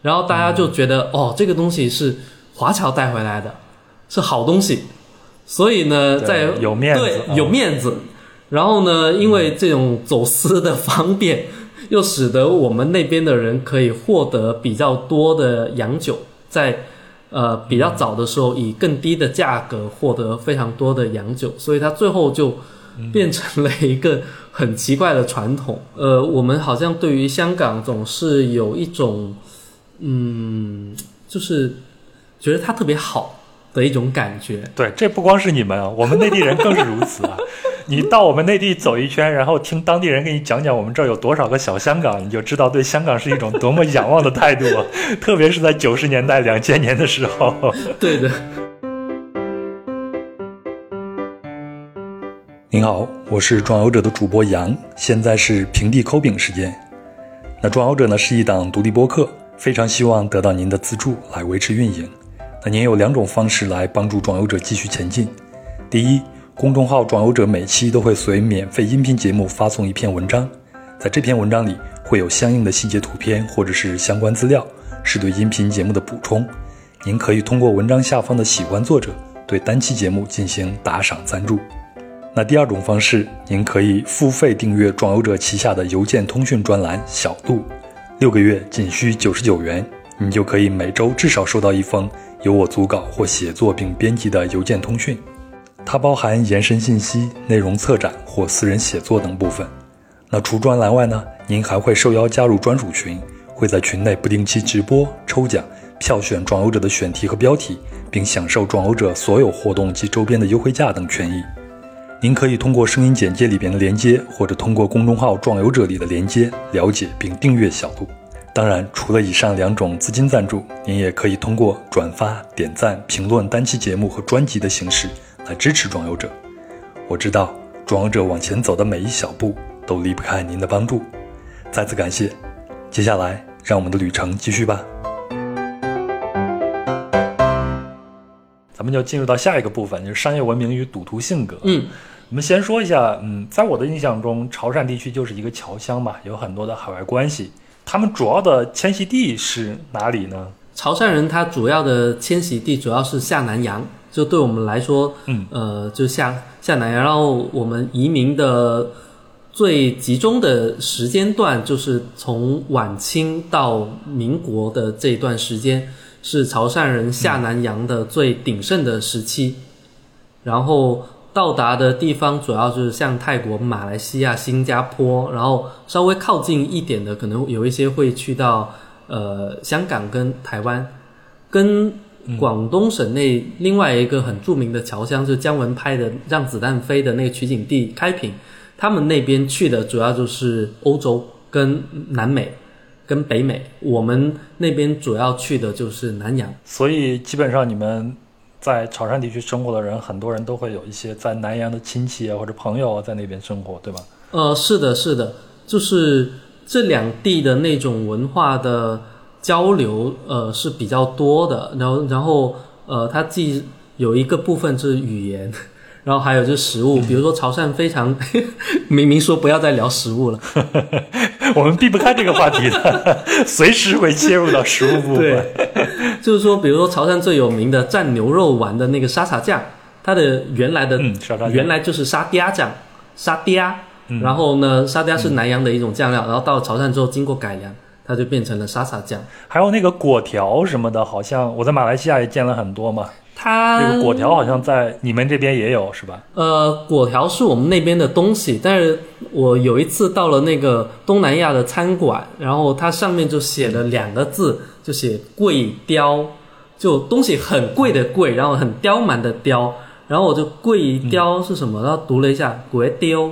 Speaker 2: 然后大家就觉得、哦，这个东西是华侨带回来的，是好东西，所以呢，在
Speaker 1: 有面子
Speaker 2: 有面子。然后呢，因为这种走私的方便，又使得我们那边的人可以获得比较多的洋酒，在呃比较早的时候以更低的价格获得非常多的洋酒，所以它最后就变成了一个很奇怪的传统。呃，我们好像对于香港总是有一种嗯，就是觉得它特别好的一种感觉。
Speaker 1: 对，这不光是你们啊，<laughs> 我们内地人更是如此啊。你到我们内地走一圈，然后听当地人给你讲讲我们这儿有多少个小香港，你就知道对香港是一种多么仰望的态度啊！<laughs> 特别是在九十年代、两千年的时候。
Speaker 2: 对的。
Speaker 1: 您好，我是壮游者的主播杨，现在是平地抠饼时间。那壮游者呢是一档独立播客，非常希望得到您的资助来维持运营。那您有两种方式来帮助转游者继续前进。第一，公众号转游者每期都会随免费音频节目发送一篇文章，在这篇文章里会有相应的细节图片或者是相关资料，是对音频节目的补充。您可以通过文章下方的喜欢作者对单期节目进行打赏赞助。那第二种方式，您可以付费订阅转游者旗下的邮件通讯专栏“小度”，六个月仅需九十九元，你就可以每周至少收到一封由我组稿或写作并编辑的邮件通讯。它包含延伸信息、内容策展或私人写作等部分。那除专栏外呢，您还会受邀加入专属群，会在群内不定期直播、抽奖、票选壮游者的选题和标题，并享受壮游者所有活动及周边的优惠价等权益。您可以通过声音简介里边的连接，或者通过公众号“壮游者”里的连接了解并订阅小度。当然，除了以上两种资金赞助，您也可以通过转发、点赞、评论单期节目和专辑的形式来支持壮游者。我知道，壮游者往前走的每一小步都离不开您的帮助。再次感谢。接下来，让我们的旅程继续吧。咱们就进入到下一个部分，就是商业文明与赌徒性格。
Speaker 2: 嗯，
Speaker 1: 我们先说一下，嗯，在我的印象中，潮汕地区就是一个侨乡嘛，有很多的海外关系，他们主要的迁徙地是哪里呢？
Speaker 2: 潮汕人他主要的迁徙地主要是下南洋，就对我们来说，
Speaker 1: 嗯，
Speaker 2: 呃，就下下南洋。然后我们移民的最集中的时间段，就是从晚清到民国的这一段时间，是潮汕人下南洋的最鼎盛的时期。然后到达的地方主要就是像泰国、马来西亚、新加坡，然后稍微靠近一点的，可能有一些会去到。呃，香港跟台湾，跟广东省内另外一个很著名的侨乡，就是姜文拍的《让子弹飞》的那个取景地开平，他们那边去的主要就是欧洲跟南美跟北美，我们那边主要去的就是南洋。
Speaker 1: 所以基本上你们在潮汕地区生活的人，很多人都会有一些在南洋的亲戚啊或者朋友在那边生活，对吧？
Speaker 2: 呃，是的，是的，就是。这两地的那种文化的交流，呃，是比较多的。然后，然后，呃，它既有一个部分是语言，然后还有就是食物。比如说潮汕非常 <laughs> 明明说不要再聊食物了，<laughs>
Speaker 1: 我们避不开这个话题的，<laughs> 随时会切入到食物部分。
Speaker 2: 就是说，比如说潮汕最有名的蘸牛肉丸的那个沙茶酱，它的原来的原来就是沙嗲酱，沙嗲。然后呢，沙嗲是南洋的一种酱料，然后到了潮汕之后经过改良，它就变成了沙茶酱。
Speaker 1: 还有那个果条什么的，好像我在马来西亚也见了很多嘛。
Speaker 2: 它
Speaker 1: 这个果条好像在你们这边也有是吧？
Speaker 2: 呃，果条是我们那边的东西，但是我有一次到了那个东南亚的餐馆，然后它上面就写了两个字，就写贵雕，就东西很贵的贵，然后很刁蛮的刁，然后我就贵雕是什么？然后读了一下，鬼雕。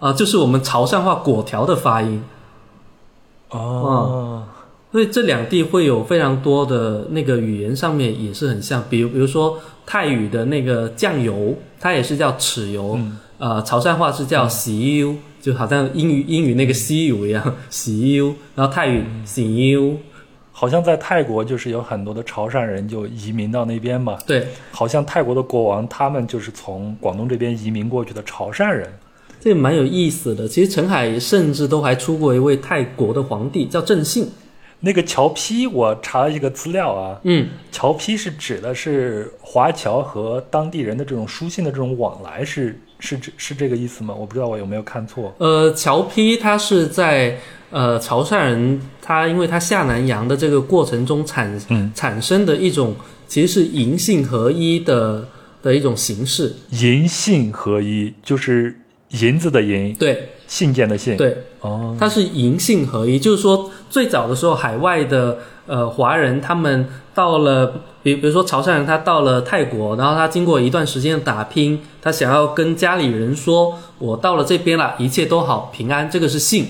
Speaker 2: 啊，就是我们潮汕话“果条”的发音，
Speaker 1: 哦，
Speaker 2: 所以这两地会有非常多的那个语言上面也是很像，比如比如说泰语的那个酱油，它也是叫豉油，呃，潮汕话是叫洗油，就好像英语英语那个西油一样，<laughs> 洗油，然后泰语洗油，
Speaker 1: 好像在泰国就是有很多的潮汕人就移民到那边嘛，
Speaker 2: 对，
Speaker 1: 好像泰国的国王他们就是从广东这边移民过去的潮汕人。
Speaker 2: 这个蛮有意思的。其实陈海甚至都还出过一位泰国的皇帝，叫郑信。
Speaker 1: 那个侨批，我查了一个资料啊，
Speaker 2: 嗯，
Speaker 1: 侨批是指的是华侨和当地人的这种书信的这种往来，是是指是这个意思吗？我不知道我有没有看错。
Speaker 2: 呃，侨批它是在呃潮汕人他因为他下南洋的这个过程中产产生的一种，其实是银信合一的的一种形式。
Speaker 1: 银信合一就是。银子的银，
Speaker 2: 对，
Speaker 1: 信件的信，
Speaker 2: 对，
Speaker 1: 哦，
Speaker 2: 它是银信合一，就是说最早的时候，海外的呃华人他们到了，比比如说潮汕人，他到了泰国，然后他经过一段时间的打拼，他想要跟家里人说，我到了这边了，一切都好，平安，这个是信。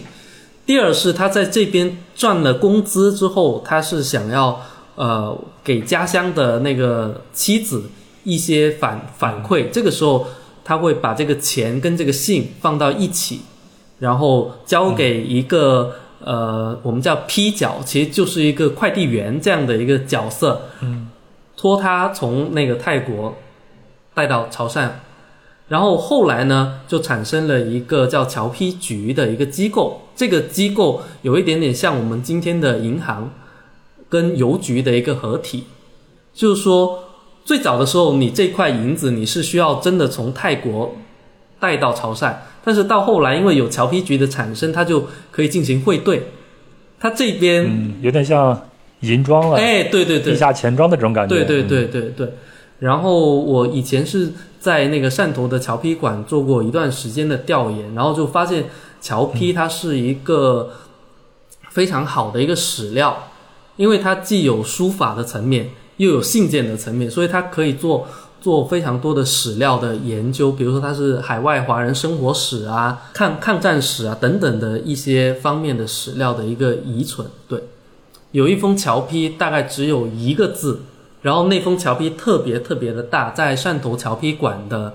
Speaker 2: 第二是他在这边赚了工资之后，他是想要呃给家乡的那个妻子一些反反馈，这个时候。他会把这个钱跟这个信放到一起，然后交给一个呃，我们叫批角，其实就是一个快递员这样的一个角色，
Speaker 1: 嗯，
Speaker 2: 托他从那个泰国带到潮汕，然后后来呢，就产生了一个叫侨批局的一个机构，这个机构有一点点像我们今天的银行跟邮局的一个合体，就是说。最早的时候，你这块银子你是需要真的从泰国带到潮汕，但是到后来，因为有侨批局的产生，它就可以进行汇兑。它这边
Speaker 1: 嗯，有点像银庄了，
Speaker 2: 哎，对对对，
Speaker 1: 地下钱庄的这种感觉。
Speaker 2: 对对对对对。然后我以前是在那个汕头的侨批馆做过一段时间的调研，然后就发现侨批它是一个非常好的一个史料，因为它既有书法的层面。又有信件的层面，所以它可以做做非常多的史料的研究，比如说它是海外华人生活史啊、抗抗战史啊等等的一些方面的史料的一个遗存。对，有一封侨批大概只有一个字，然后那封侨批特别特别的大，在汕头侨批馆的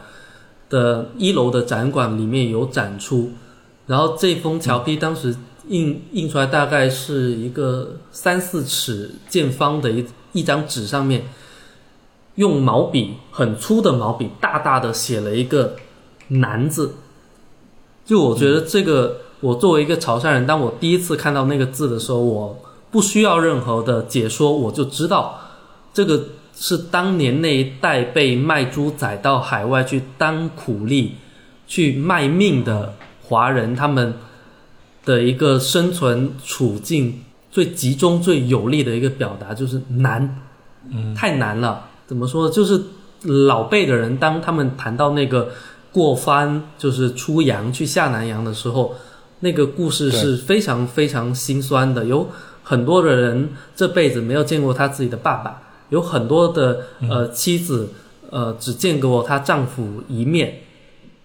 Speaker 2: 的一楼的展馆里面有展出，然后这封侨批当时印印出来大概是一个三四尺见方的一。一张纸上面，用毛笔很粗的毛笔，大大的写了一个“难”字。就我觉得这个，我作为一个潮汕人，当我第一次看到那个字的时候，我不需要任何的解说，我就知道这个是当年那一代被卖猪仔到海外去当苦力、去卖命的华人，他们的一个生存处境最集中、最有力的一个表达，就是难，太难了。怎么说？就是老辈的人，当他们谈到那个过番，就是出洋去下南洋的时候，那个故事是非常非常心酸的。有很多的人这辈子没有见过他自己的爸爸，有很多的呃妻子呃只见过她丈夫一面，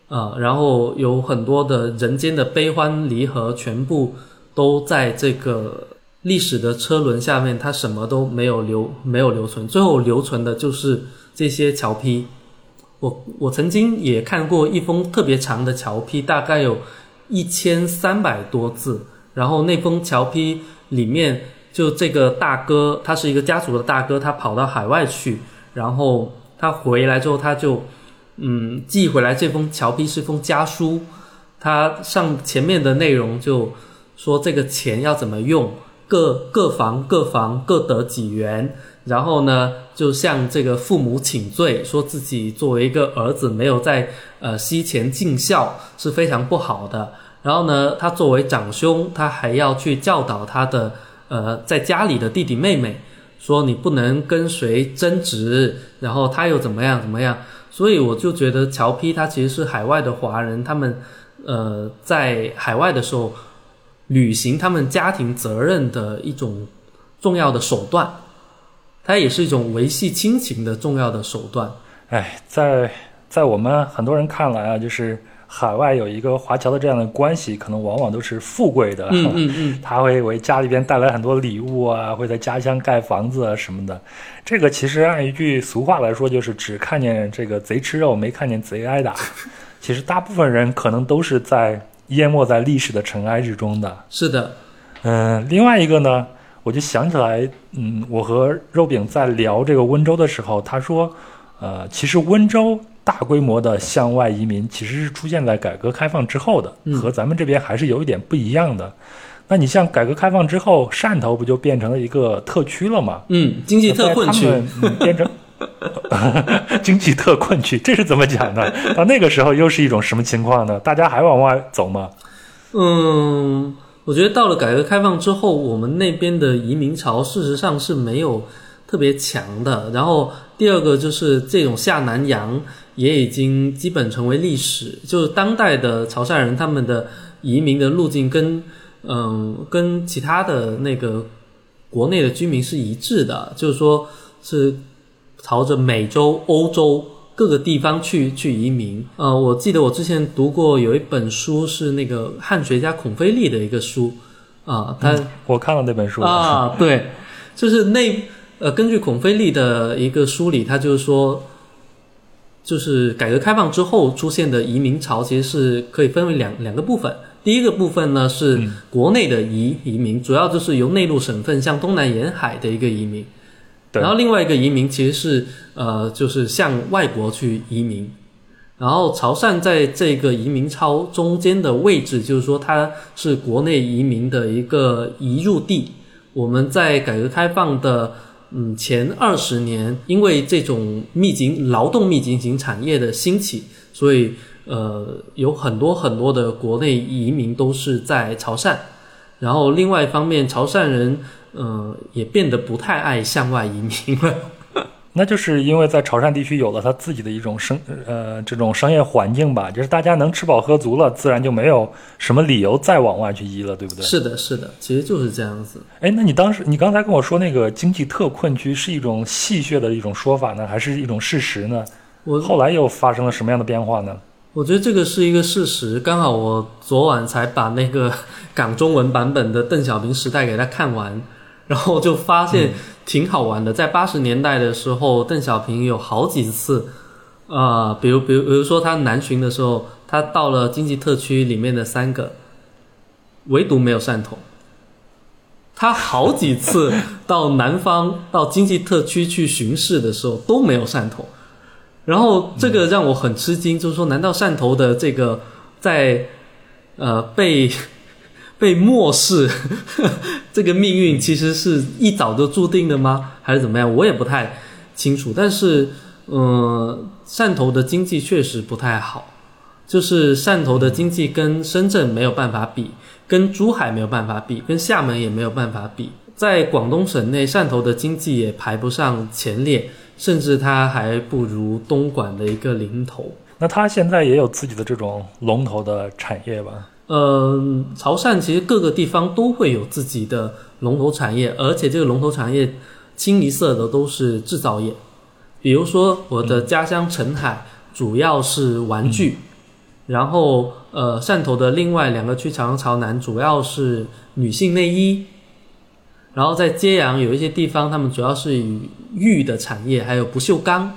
Speaker 2: 啊、然后有很多的人间的悲欢离合，全部都在这个历史的车轮下面，它什么都没有留，没有留存，最后留存的就是这些桥批。我我曾经也看过一封特别长的桥批，大概有一千三百多字，然后那封桥批里面就这个大哥，他是一个家族的大哥，他跑到海外去，然后他回来之后，他就嗯寄回来这封桥批是封家书，他上前面的内容就说这个钱要怎么用，各各房各房各得几元，然后呢就向这个父母请罪，说自己作为一个儿子没有在呃西前尽孝是非常不好的。然后呢，他作为长兄，他还要去教导他的呃在家里的弟弟妹妹，说你不能跟谁争执，然后他又怎么样怎么样。所以我就觉得乔批他其实是海外的华人，他们呃在海外的时候履行他们家庭责任的一种重要的手段，它也是一种维系亲情的重要的手段。
Speaker 1: 哎，在在我们很多人看来啊，就是海外有一个华侨的这样的关系，可能往往都是富贵的。
Speaker 2: 嗯嗯嗯，<laughs>
Speaker 1: 他会为家里边带来很多礼物啊，会在家乡盖房子啊什么的。这个其实按一句俗话来说，就是只看见这个贼吃肉，没看见贼挨打。其实大部分人可能都是在淹没在历史的尘埃之中的。
Speaker 2: 是的，
Speaker 1: 嗯，另外一个呢，我就想起来，嗯，我和肉饼在聊这个温州的时候，他说，呃，其实温州大规模的向外移民其实是出现在改革开放之后的，
Speaker 2: 嗯
Speaker 1: 和咱们这边还是有一点不一样的。那你像改革开放之后，汕头不就变成了一个特区了吗？
Speaker 2: 嗯，经济特困区
Speaker 1: 变成 <laughs> 经济特困区，这是怎么讲呢？到 <laughs> 那个时候又是一种什么情况呢？大家还往外走吗？
Speaker 2: 嗯，我觉得到了改革开放之后，我们那边的移民潮事实上是没有特别强的。然后第二个就是这种下南洋也已经基本成为历史，就是当代的潮汕人他们的移民的路径跟嗯跟其他的那个国内的居民是一致的，就是说是朝着美洲、欧洲各个地方去去移民。呃，我记得我之前读过有一本书是那个汉学家孔飞利的一个书啊，他、
Speaker 1: 我看了那本书
Speaker 2: 啊，对，就是那呃，根据孔飞利的一个梳理，他就是说，就是改革开放之后出现的移民潮，其实是可以分为两两个部分。第一个部分呢是
Speaker 1: 嗯
Speaker 2: 国内的移移民，主要就是由内陆省份向东南沿海的一个移民。然后另外一个移民其实是呃，就是向外国去移民。然后潮汕在这个移民潮中间的位置，就是说它是国内移民的一个移入地。我们在改革开放的嗯前二十年，因为这种密集劳动密集型产业的兴起，所以呃有很多很多的国内移民都是在潮汕。然后另外一方面，潮汕人呃也变得不太爱向外移民了。<laughs>
Speaker 1: 那就是因为在潮汕地区有了他自己的一种生呃这种商业环境吧，就是大家能吃饱喝足了，自然就没有什么理由再往外去移了，对不对？
Speaker 2: 是的，是的，其实就是这样子。
Speaker 1: 哎，那你当时你刚才跟我说那个经济特困区是一种戏谑的一种说法呢，还是一种事实呢？
Speaker 2: 我
Speaker 1: 后来又发生了什么样的变化呢？
Speaker 2: 我觉得这个是一个事实。刚好我昨晚才把那个 <laughs> 港中文版本的《邓小平时代》给他看完，然后就发现挺好玩的。在八十年代的时候，邓小平有好几次，呃，比如比如比如说他南巡的时候，他到了经济特区里面的三个，唯独没有汕头。他好几次 <laughs> 到南方到经济特区去巡视的时候都没有汕头。然后这个让我很吃惊，就是说，难道汕头的这个在呃被被漠视，<laughs> 这个命运其实是一早就注定的吗？还是怎么样？我也不太清楚。但是，嗯，汕头的经济确实不太好，就是汕头的经济跟深圳没有办法比，跟珠海没有办法比，跟厦门也没有办法比。在广东省内，汕头的经济也排不上前列，甚至它还不如东莞的一个零头。
Speaker 1: 那它现在也有自己的这种龙头的产业吧？
Speaker 2: 呃，潮汕其实各个地方都会有自己的龙头产业，而且这个龙头产业清一色的都是制造业。比如说我的家乡澄海主要是玩具，然后呃汕头的另外两个区潮阳潮南主要是女性内衣，然后在揭阳有一些地方他们主要是以玉的产业，还有不锈钢，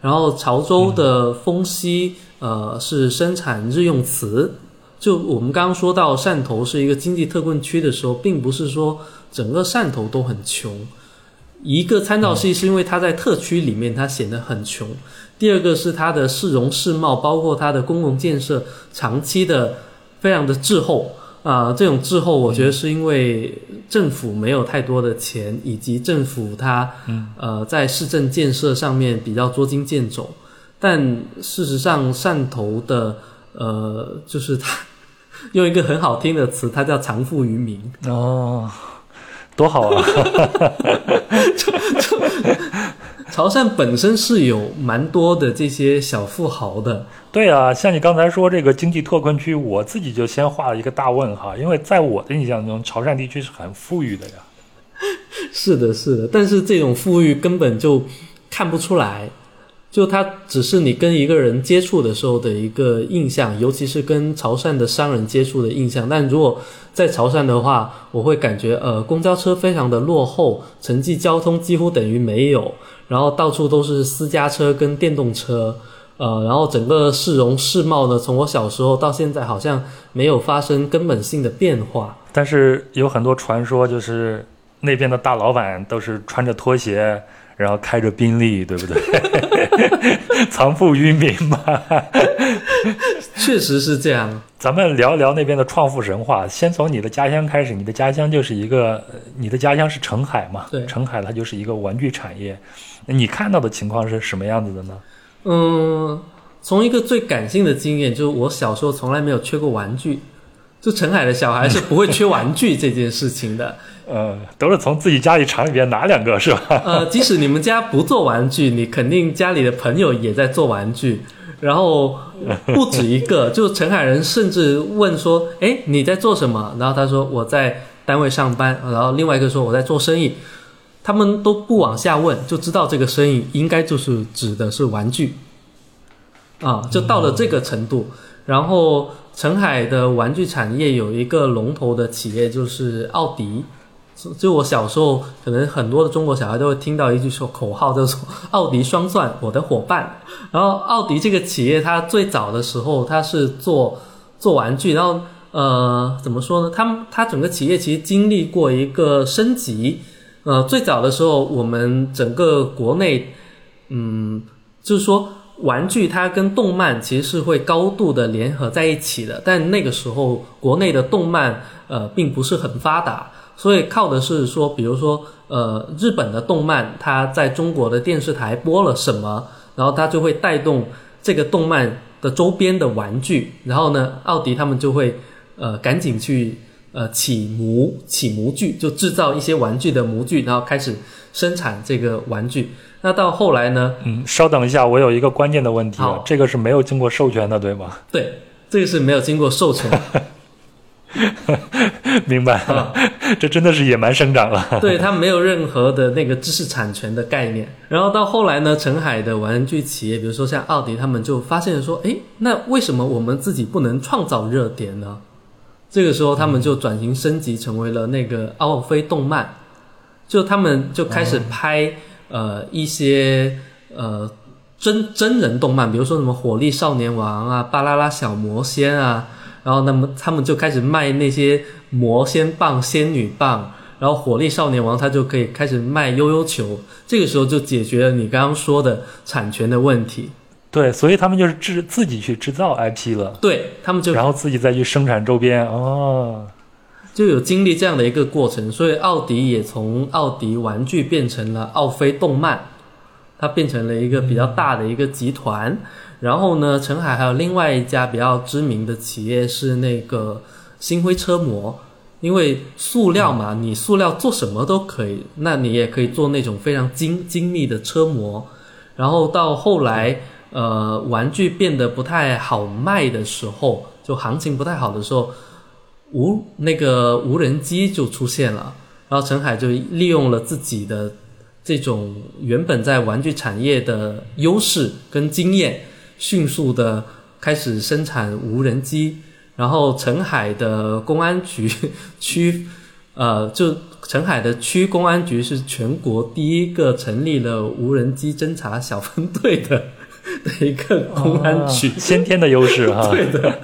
Speaker 2: 然后潮州的丰溪呃是生产日用瓷。就我们刚刚说到汕头是一个经济特困区的时候，并不是说整个汕头都很穷。一个参照系是因为它在特区里面，它显得很穷；第二个是它的市容市貌，包括它的公共建设，长期的非常的滞后啊。这种滞后，我觉得是因为政府没有太多的钱，以及政府它呃在市政建设上面比较捉襟见肘。但事实上，汕头的呃，就是它。用一个很好听的词，它叫“藏富于民”
Speaker 1: 哦，多好啊！
Speaker 2: 就 <laughs> 就潮汕本身是有蛮多的这些小富豪的。
Speaker 1: 对啊，像你刚才说这个经济特困区，我自己就先画了一个大问号，因为在我的印象中，潮汕地区是很富裕的呀。<laughs>
Speaker 2: 是的，是的，但是这种富裕根本就看不出来。就它只是你跟一个人接触的时候的一个印象，尤其是跟潮汕的商人接触的印象。但如果在潮汕的话，我会感觉呃，公交车非常的落后，城际交通几乎等于没有，然后到处都是私家车跟电动车，呃，然后整个市容市貌呢，从我小时候到现在好像没有发生根本性的变化。
Speaker 1: 但是有很多传说，就是那边的大老板都是穿着拖鞋。然后开着宾利，对不对？<laughs> <laughs> 藏富于民嘛，<laughs>
Speaker 2: 确实是这样。
Speaker 1: 咱们聊一聊那边的创富神话。先从你的家乡开始，你的家乡就是一个，你的家乡是澄海嘛？
Speaker 2: 对，
Speaker 1: 澄海它就是一个玩具产业。你看到的情况是什么样子的呢？
Speaker 2: 嗯，从一个最感性的经验，就是我小时候从来没有缺过玩具。就澄海的小孩是不会缺玩具这件事情的。
Speaker 1: 呃，都是从自己家里厂里边拿两个，是吧？
Speaker 2: 呃，即使你们家不做玩具，你肯定家里的朋友也在做玩具，然后不止一个。<laughs> 就陈海人甚至问说：“哎，你在做什么？”然后他说：“我在单位上班。”然后另外一个说：“我在做生意。”他们都不往下问，就知道这个生意应该就是指的是玩具。啊，就到了这个程度。然后澄海的玩具产业有一个龙头的企业，就是奥迪。就我小时候，可能很多的中国小孩都会听到一句说口号，叫做“奥迪双钻，我的伙伴”。然后奥迪这个企业，它最早的时候，它是做做玩具，然后呃，怎么说呢？他们它整个企业其实经历过一个升级。呃，最早的时候，我们整个国内，嗯，就是说玩具它跟动漫其实是会高度的联合在一起的，但那个时候国内的动漫呃并不是很发达。所以靠的是说，比如说，呃，日本的动漫它在中国的电视台播了什么，然后它就会带动这个动漫的周边的玩具，然后呢，奥迪他们就会呃赶紧去呃起模起模具，就制造一些玩具的模具，然后开始生产这个玩具。那到后来呢？
Speaker 1: 嗯，稍等一下，我有一个关键的问题，这个是没有经过授权的，对吗？
Speaker 2: 对，这个是没有经过授权。<laughs> <laughs>
Speaker 1: 明白了，这真的是野蛮生长了。
Speaker 2: 对他没有任何的那个知识产权的概念。然后到后来呢，澄海的玩具企业，比如说像奥迪，他们就发现说，哎，那为什么我们自己不能创造热点呢？这个时候，他们就转型升级，成为了那个奥飞动漫，就他们就开始拍呃一些呃真真人动漫，比如说什么火力少年王啊、巴啦啦小魔仙啊。然后，那么他们就开始卖那些魔仙棒、仙女棒，然后火力少年王他就可以开始卖悠悠球，这个时候就解决了你刚刚说的产权的问题。
Speaker 1: 对，所以他们就是制自己去制造 IP 了。
Speaker 2: 对他们就，
Speaker 1: 然后自己再去生产周边哦。
Speaker 2: 就有经历这样的一个过程，所以奥迪也从奥迪玩具变成了奥飞动漫，它变成了一个比较大的一个集团。然后呢，陈海还有另外一家比较知名的企业是那个星辉车模，因为塑料嘛，你塑料做什么都可以，那你也可以做那种非常精精密的车模。然后到后来，呃，玩具变得不太好卖的时候，就行情不太好的时候，无那个无人机就出现了，然后陈海就利用了自己的这种原本在玩具产业的优势跟经验。迅速的开始生产无人机，然后澄海的公安局 <laughs> 区，呃，就澄海的区公安局是全国第一个成立了无人机侦察小分队的 <laughs> 的一个公安局，
Speaker 1: 先天的优势哈。<laughs>
Speaker 2: 对的。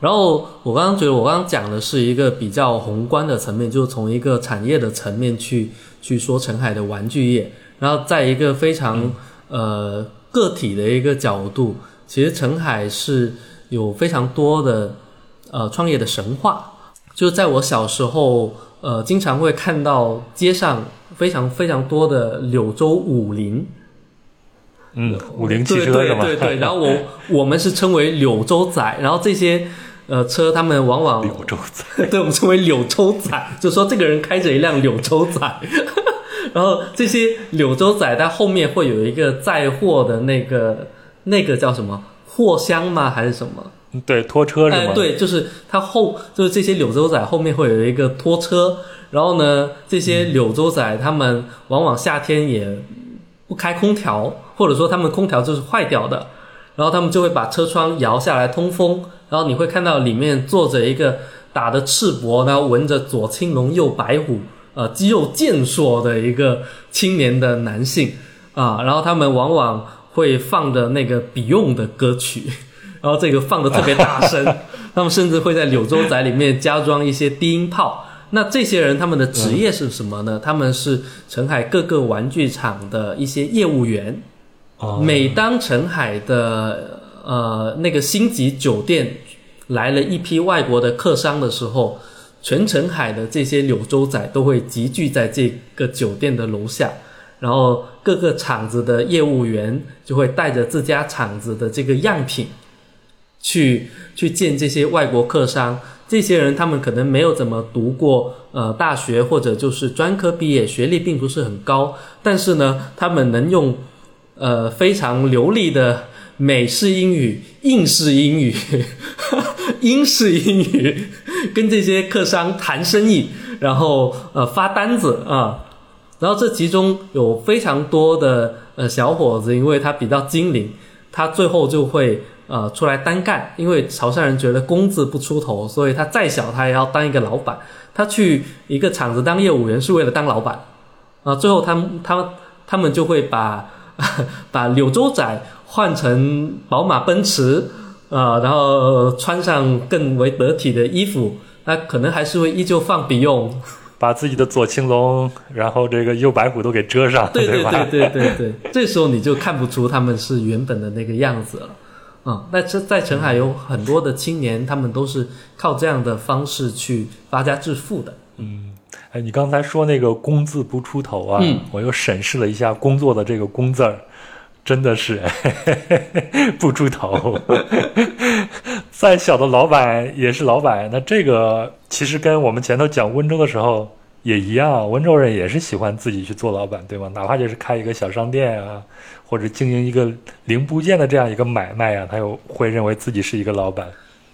Speaker 2: 然后我刚刚觉得我刚刚讲的是一个比较宏观的层面，就是从一个产业的层面去去说澄海的玩具业，然后在一个非常呃。个体的一个角度，其实澄海是有非常多的呃创业的神话。就在我小时候，呃，经常会看到街上非常非常多的柳州五菱，
Speaker 1: 嗯，五菱汽车
Speaker 2: 是吗？对对对。然后我 <laughs> 我们是称为柳州仔，然后这些呃车他们往往
Speaker 1: 柳州仔，<laughs>
Speaker 2: 对我们称为柳州仔，就说这个人开着一辆柳州仔。然后这些柳州仔，它后面会有一个载货的那个那个叫什么货箱吗？还是什么？
Speaker 1: 对，拖车是吗？
Speaker 2: 对，就是它后就是这些柳州仔后面会有一个拖车。然后呢，这些柳州仔他们往往夏天也不开空调，或者说他们空调就是坏掉的，然后他们就会把车窗摇下来通风。然后你会看到里面坐着一个打的赤膊，然后闻着左青龙右白虎。呃，肌肉健硕的一个青年的男性啊，然后他们往往会放的那个 Beyond 的歌曲，<laughs> 然后这个放的特别大声，<laughs> 他们甚至会在柳州仔里面加装一些低音炮。那这些人他们的职业是什么呢？他们是澄海各个玩具厂的一些业务员。每当澄海的呃那个星级酒店来了一批外国的客商的时候。全城海的这些柳州仔都会集聚在这个酒店的楼下，然后各个厂子的业务员就会带着自家厂子的这个样品，去去见这些外国客商。这些人他们可能没有怎么读过呃大学或者就是专科毕业，学历并不是很高，但是呢，他们能用呃非常流利的美式英语、英式英语、<laughs> 英式英语。<laughs> 跟这些客商谈生意，然后呃发单子啊，然后这其中有非常多的呃小伙子，因为他比较精灵，他最后就会呃出来单干，因为潮汕人觉得工字不出头，所以他再小他也要当一个老板。他去一个厂子当业务员是为了当老板啊，最后他他他们就会把 <laughs> 把柳州仔换成宝马奔驰。啊，然后穿上更为得体的衣服，那可能还是会依旧放笔用，<laughs>
Speaker 1: 把自己的左青龙，然后这个右白虎都给遮上，
Speaker 2: 对
Speaker 1: 对
Speaker 2: 对对对对，<laughs> 这时候你就看不出他们是原本的那个样子了。啊，那这在澄海有很多的青年，他们都是靠这样的方式去发家致富的。
Speaker 1: 嗯，哎，你刚才说那个“工”字不出头啊，我又审视了一下工作的这个“工”字儿。真的是 <laughs> 不出头，<laughs> 再小的老板也是老板。那这个其实跟我们前头讲温州的时候也一样，温州人也是喜欢自己去做老板，对吗？哪怕就是开一个小商店啊，或者经营一个零部件的这样一个买卖啊，他又会认为自己是一个老板。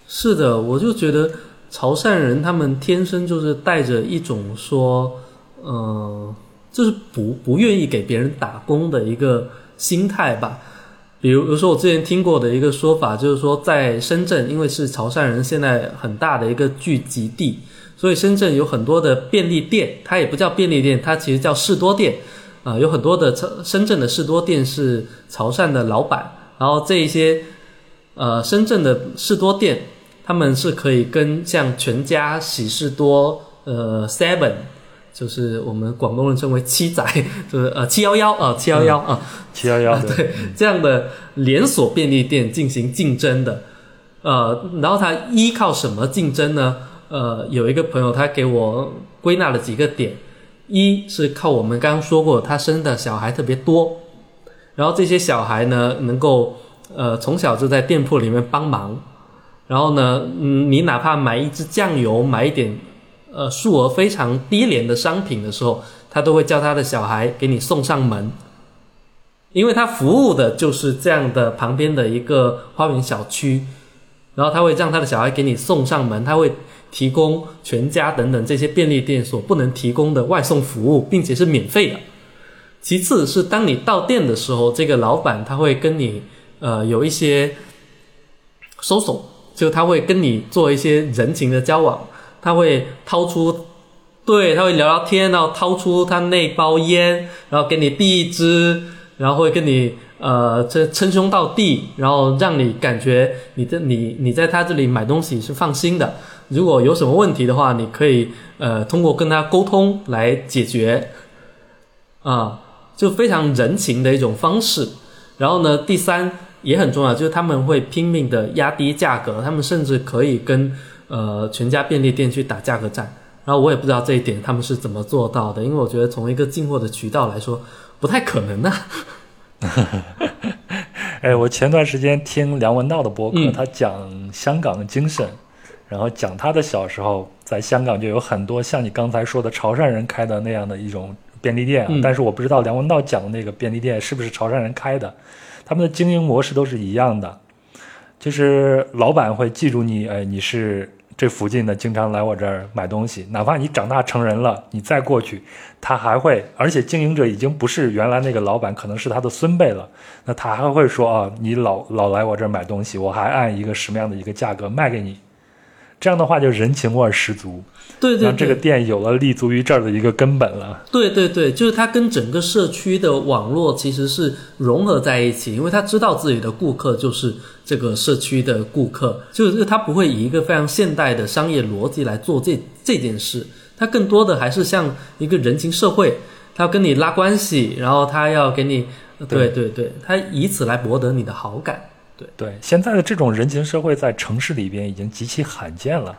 Speaker 2: 是的，我就觉得潮汕人他们天生就是带着一种说，嗯，就是不不愿意给别人打工的一个。心态吧，比如，比如说我之前听过的一个说法，就是说在深圳，因为是潮汕人现在很大的一个聚集地，所以深圳有很多的便利店，它也不叫便利店，它其实叫士多店，啊，有很多的深圳的士多店是潮汕的老板，然后这一些，呃，深圳的士多店，他们是可以跟像全家、喜事多、呃，Seven。就是我们广东人称为七仔，<laughs> 就是呃七幺幺啊七幺幺啊
Speaker 1: 七幺幺
Speaker 2: 对这样的连锁便利店进行竞争的，呃，然后它依靠什么竞争呢？呃，有一个朋友他给我归纳了几个点，一是靠我们刚刚说过，他生的小孩特别多，然后这些小孩呢能够呃从小就在店铺里面帮忙，然后呢，嗯，你哪怕买一支酱油，买一点呃数额非常低廉的商品的时候，他都会叫他的小孩给你送上门。因为他服务的就是这样的旁边的一个花园小区，然后他会让他的小孩给你送上门，他会提供全家等等这些便利店所不能提供的外送服务，并且是免费的。其次是当你到店的时候，这个老板他会跟你呃有一些收手，就他会跟你做一些人情的交往，他会掏出，对他会聊聊天，然后掏出他那包烟，然后给你递一支。然后会跟你呃这称兄道弟，然后让你感觉你在你你在他这里买东西是放心的。如果有什么问题的话，你可以呃通过跟他沟通来解决，啊，就非常人情的一种方式。然后呢，第三也很重要，就是他们会拼命的压低价格，他们甚至可以跟呃全家便利店去打价格战。然后我也不知道这一点他们是怎么做到的，因为我觉得从一个进货的渠道来说。不太可能呢。<laughs>
Speaker 1: 哎，我前段时间听梁文道的播客，他讲香港的精神，然后讲他的小时候在香港就有很多像你刚才说的潮汕人开的那样的一种便利店，但是我不知道梁文道讲的那个便利店是不是潮汕人开的，他们的经营模式都是一样的，就是老板会记住你，哎，你是。这附近的经常来我这儿买东西，哪怕你长大成人了，你再过去，他还会，而且经营者已经不是原来那个老板，可能是他的孙辈了，那他还会说啊，你老老来我这儿买东西，我还按一个什么样的一个价格卖给你。这样的话就人情味十足，
Speaker 2: 对对，
Speaker 1: 让这个店有了立足于这儿的一个根本了。
Speaker 2: 对对对，就是它跟整个社区的网络其实是融合在一起，因为他知道自己的顾客就是这个社区的顾客，就是他不会以一个非常现代的商业逻辑来做这这件事，他更多的还是像一个人情社会，他要跟你拉关系，然后他要给你，对对对，他以此来博得你的好感。对
Speaker 1: 对，现在的这种人情社会在城市里边已经极其罕见了。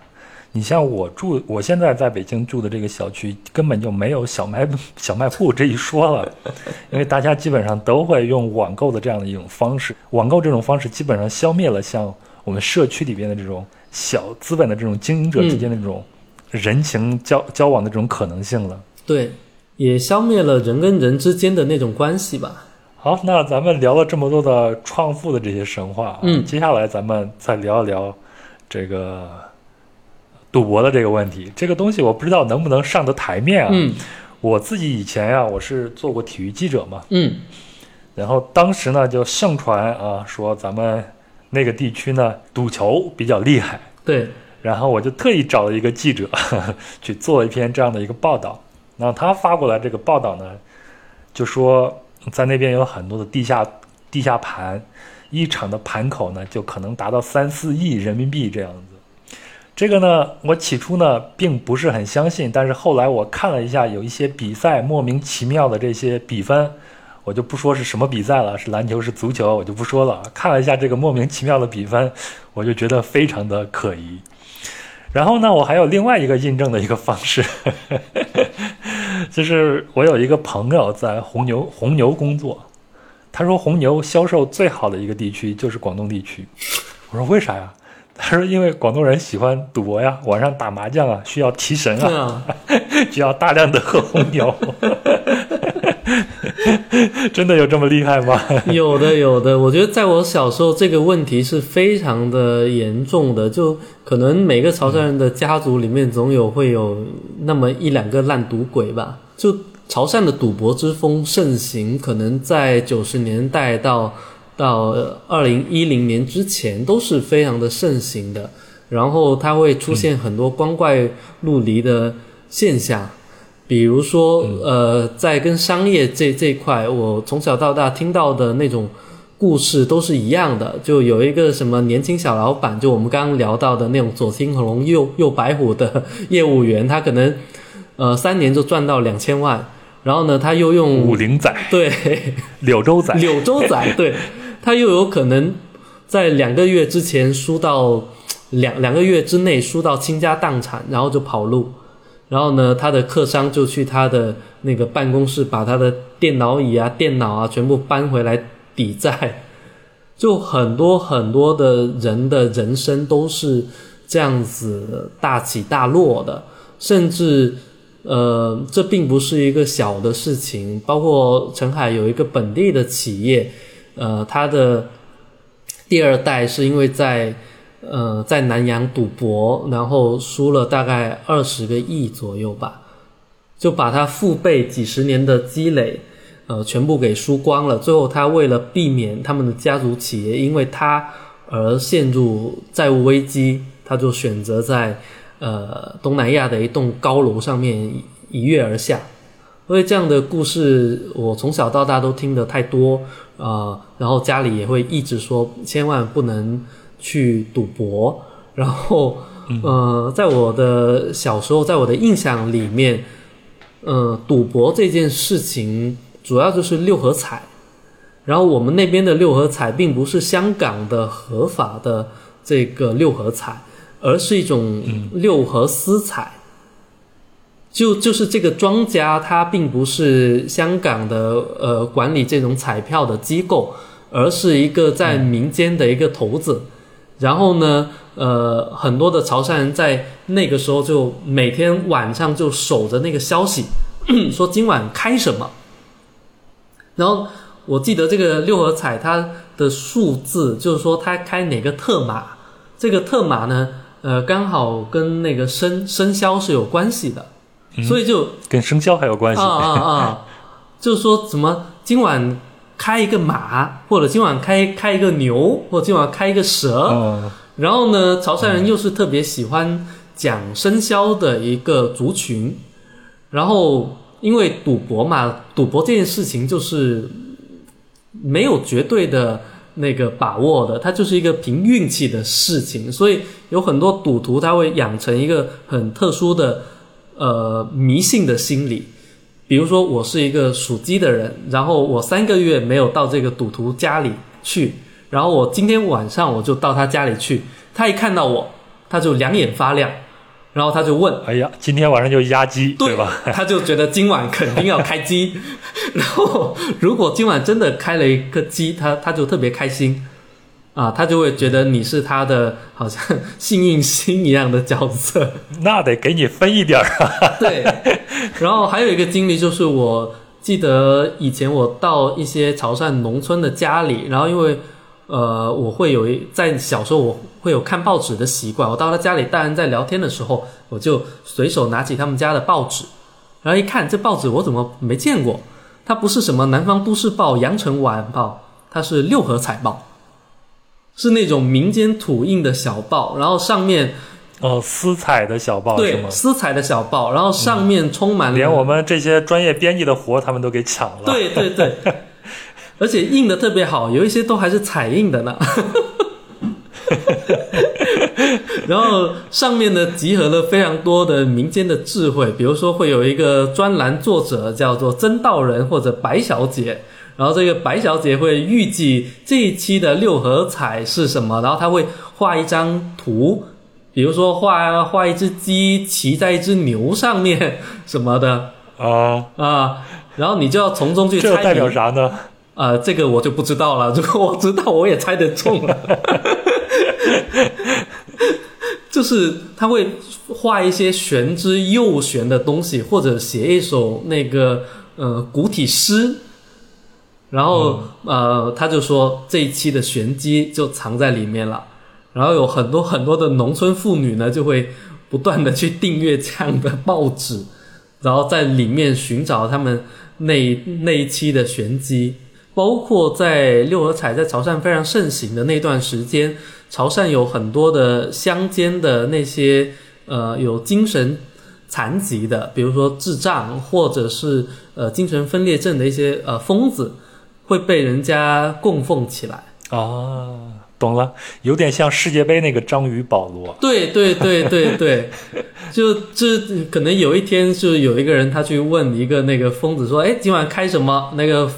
Speaker 1: 你像我住，我现在在北京住的这个小区，根本就没有小卖 <laughs> 小卖铺这一说了，<laughs> 因为大家基本上都会用网购的这样的一种方式。网购这种方式基本上消灭了像我们社区里边的这种小资本的这种经营者之间的这种人情交交往的这种可能性了。
Speaker 2: 对，也消灭了人跟人之间的那种关系吧。
Speaker 1: 好，那咱们聊了这么多的创富的这些神话，
Speaker 2: 嗯，
Speaker 1: 接下来咱们再聊一聊这个赌博的这个问题。这个东西我不知道能不能上得台面啊。
Speaker 2: 嗯，
Speaker 1: 我自己以前呀，我是做过体育记者嘛，
Speaker 2: 嗯，
Speaker 1: 然后当时呢就盛传啊，说咱们那个地区呢赌球比较厉害，
Speaker 2: 对，
Speaker 1: 然后我就特意找了一个记者 <laughs> 去做一篇这样的一个报道。然后他发过来这个报道呢，就说。在那边有很多的地下地下盘，一场的盘口呢就可能达到三四亿人民币这样子。这个呢，我起初呢并不是很相信，但是后来我看了一下，有一些比赛莫名其妙的这些比分，我就不说是什么比赛了，是篮球是足球，我就不说了。看了一下这个莫名其妙的比分，我就觉得非常的可疑。然后呢，我还有另外一个印证的一个方式。<laughs> 就是我有一个朋友在红牛红牛工作，他说红牛销售最好的一个地区就是广东地区。我说为啥呀？他说因为广东人喜欢赌博呀，晚上打麻将啊，需要提神啊，<laughs> 需要大量的喝红牛。<laughs> 真的有这么厉害吗？<laughs>
Speaker 2: 有的，有的。我觉得在我小时候，这个问题是非常的严重的。就可能每个潮汕人的家族里面，总有会有那么一两个烂赌鬼吧。就潮汕的赌博之风盛行，可能在九十年代到到二零一零年之前都是非常的盛行的。然后它会出现很多光怪陆离的现象。比如说，呃，在跟商业这这块，我从小到大听到的那种故事都是一样的。就有一个什么年轻小老板，就我们刚刚聊到的那种左青龙右右白虎的业务员，他可能呃三年就赚到两千万，然后呢，他又用
Speaker 1: 五零仔。
Speaker 2: 对。<laughs>
Speaker 1: 柳州仔。
Speaker 2: 柳州仔对，他又有可能在两个月之前输到两两个月之内输到倾家荡产，然后就跑路。然后呢，他的客商就去他的那个办公室，把他的电脑椅啊、电脑啊全部搬回来抵债。就很多很多的人的人生都是这样子大起大落的，甚至呃，这并不是一个小的事情。包括陈海有一个本地的企业，呃，他的第二代是因为在。呃，在南洋赌博，然后输了大概二十个亿左右吧，就把他父辈几十年的积累，呃，全部给输光了。最后，他为了避免他们的家族企业因为他而陷入债务危机，他就选择在呃东南亚的一栋高楼上面一跃而下。因为这样的故事，我从小到大都听得太多啊，然后家里也会一直说，千万不能。去赌博，然后，呃，在我的小时候，在我的印象里面，呃，赌博这件事情主要就是六合彩，然后我们那边的六合彩并不是香港的合法的这个六合彩，而是一种六合私彩，就就是这个庄家他并不是香港的呃管理这种彩票的机构，而是一个在民间的一个头子。然后呢，呃，很多的潮汕人在那个时候就每天晚上就守着那个消息，<clears throat> 说今晚开什么。然后我记得这个六合彩它的数字，就是说它开哪个特码，这个特码呢，呃，刚好跟那个生生肖是有关系的，所以就
Speaker 1: 跟生肖还有关系
Speaker 2: 啊啊啊，就是说怎么今晚。开一个马，或者今晚开开一个牛，或者今晚开一个蛇。然后呢，潮汕人又是特别喜欢讲生肖的一个族群。然后因为赌博嘛，赌博这件事情就是没有绝对的那个把握的，它就是一个凭运气的事情。所以有很多赌徒他会养成一个很特殊的呃迷信的心理。比如说，我是一个属鸡的人，然后我三个月没有到这个赌徒家里去，然后我今天晚上我就到他家里去，他一看到我，他就两眼发亮，然后他就问：“
Speaker 1: 哎呀，今天晚上就压鸡，对吧？”
Speaker 2: 他就觉得今晚肯定要开鸡，然后如果今晚真的开了一个鸡，他他就特别开心。啊，他就会觉得你是他的好像幸运星一样的角色，<laughs>
Speaker 1: 那得给你分一点儿啊。<laughs>
Speaker 2: 对，然后还有一个经历就是，我记得以前我到一些潮汕农村的家里，然后因为呃，我会有一在小时候我会有看报纸的习惯，我到他家里，大人在聊天的时候，我就随手拿起他们家的报纸，<laughs> 然后一看这报纸我怎么没见过？它不是什么南方都市报、羊城晚报，它是六合彩报。是那种民间土印的小报，然后上面，
Speaker 1: 哦，私彩的小报
Speaker 2: 是吗？私彩的小报，然后上面充满了，
Speaker 1: 连我们这些专业编辑的活他们都给抢了。
Speaker 2: 对对对，<laughs> 而且印的特别好，有一些都还是彩印的呢。<laughs> 然后上面呢集合了非常多的民间的智慧，比如说会有一个专栏作者叫做曾道人或者白小姐。然后这个白小姐会预计这一期的六合彩是什么，然后她会画一张图，比如说画画一只鸡骑在一只牛上面什么的
Speaker 1: 啊
Speaker 2: 啊，然后你就要从中去猜。
Speaker 1: 这代表啥呢？
Speaker 2: 啊，这个我就不知道了。如果我知道，我也猜得中了。<laughs> 就是他会画一些玄之又玄的东西，或者写一首那个呃古体诗。然后，呃，他就说这一期的玄机就藏在里面了。然后有很多很多的农村妇女呢，就会不断的去订阅这样的报纸，<laughs> 然后在里面寻找他们那那一期的玄机。包括在六合彩在潮汕非常盛行的那段时间，潮汕有很多的乡间的那些呃有精神残疾的，比如说智障或者是呃精神分裂症的一些呃疯子。会被人家供奉起来
Speaker 1: 啊，懂了，有点像世界杯那个章鱼保罗。
Speaker 2: 对对对对对，<laughs> 就这可能有一天，就有一个人他去问一个那个疯子说：“哎，今晚开什么？”那个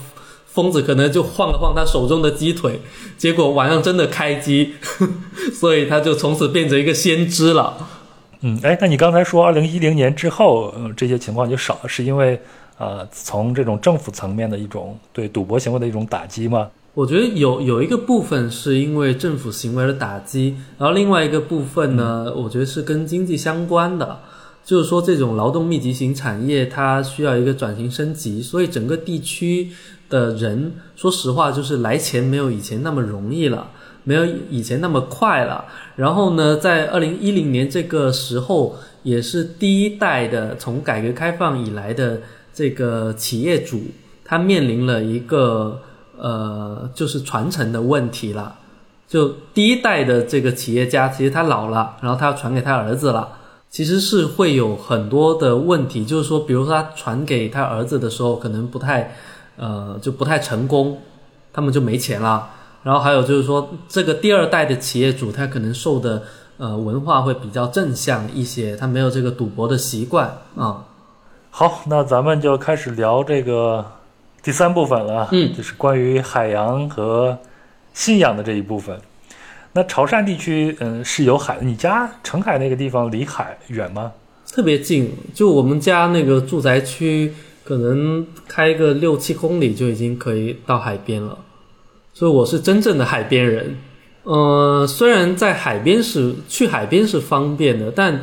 Speaker 2: 疯子可能就晃了晃他手中的鸡腿，结果晚上真的开机，<laughs> 所以他就从此变成一个先知了。
Speaker 1: 嗯，哎，那你刚才说二零一零年之后，嗯，这些情况就少了，是因为呃，从这种政府层面的一种对赌博行为的一种打击吗？
Speaker 2: 我觉得有有一个部分是因为政府行为的打击，然后另外一个部分呢，我觉得是跟经济相关的，就是说这种劳动密集型产业它需要一个转型升级，所以整个地区的人，说实话就是来钱没有以前那么容易了，没有以前那么快了。然后呢，在二零一零年这个时候，也是第一代的从改革开放以来的这个企业主，他面临了一个。呃，就是传承的问题了。就第一代的这个企业家，其实他老了，然后他要传给他儿子了，其实是会有很多的问题。就是说，比如说他传给他儿子的时候，可能不太，呃，就不太成功，他们就没钱了。然后还有就是说，这个第二代的企业主，他可能受的呃文化会比较正向一些，他没有这个赌博的习惯啊。
Speaker 1: 好，那咱们就开始聊这个。第三部分了，
Speaker 2: 嗯，
Speaker 1: 就是关于海洋和信仰的这一部分。那潮汕地区，嗯，是有海。你家澄海那个地方离海远吗？
Speaker 2: 特别近，就我们家那个住宅区，可能开个六七公里就已经可以到海边了。所以我是真正的海边人。呃，虽然在海边是去海边是方便的，但。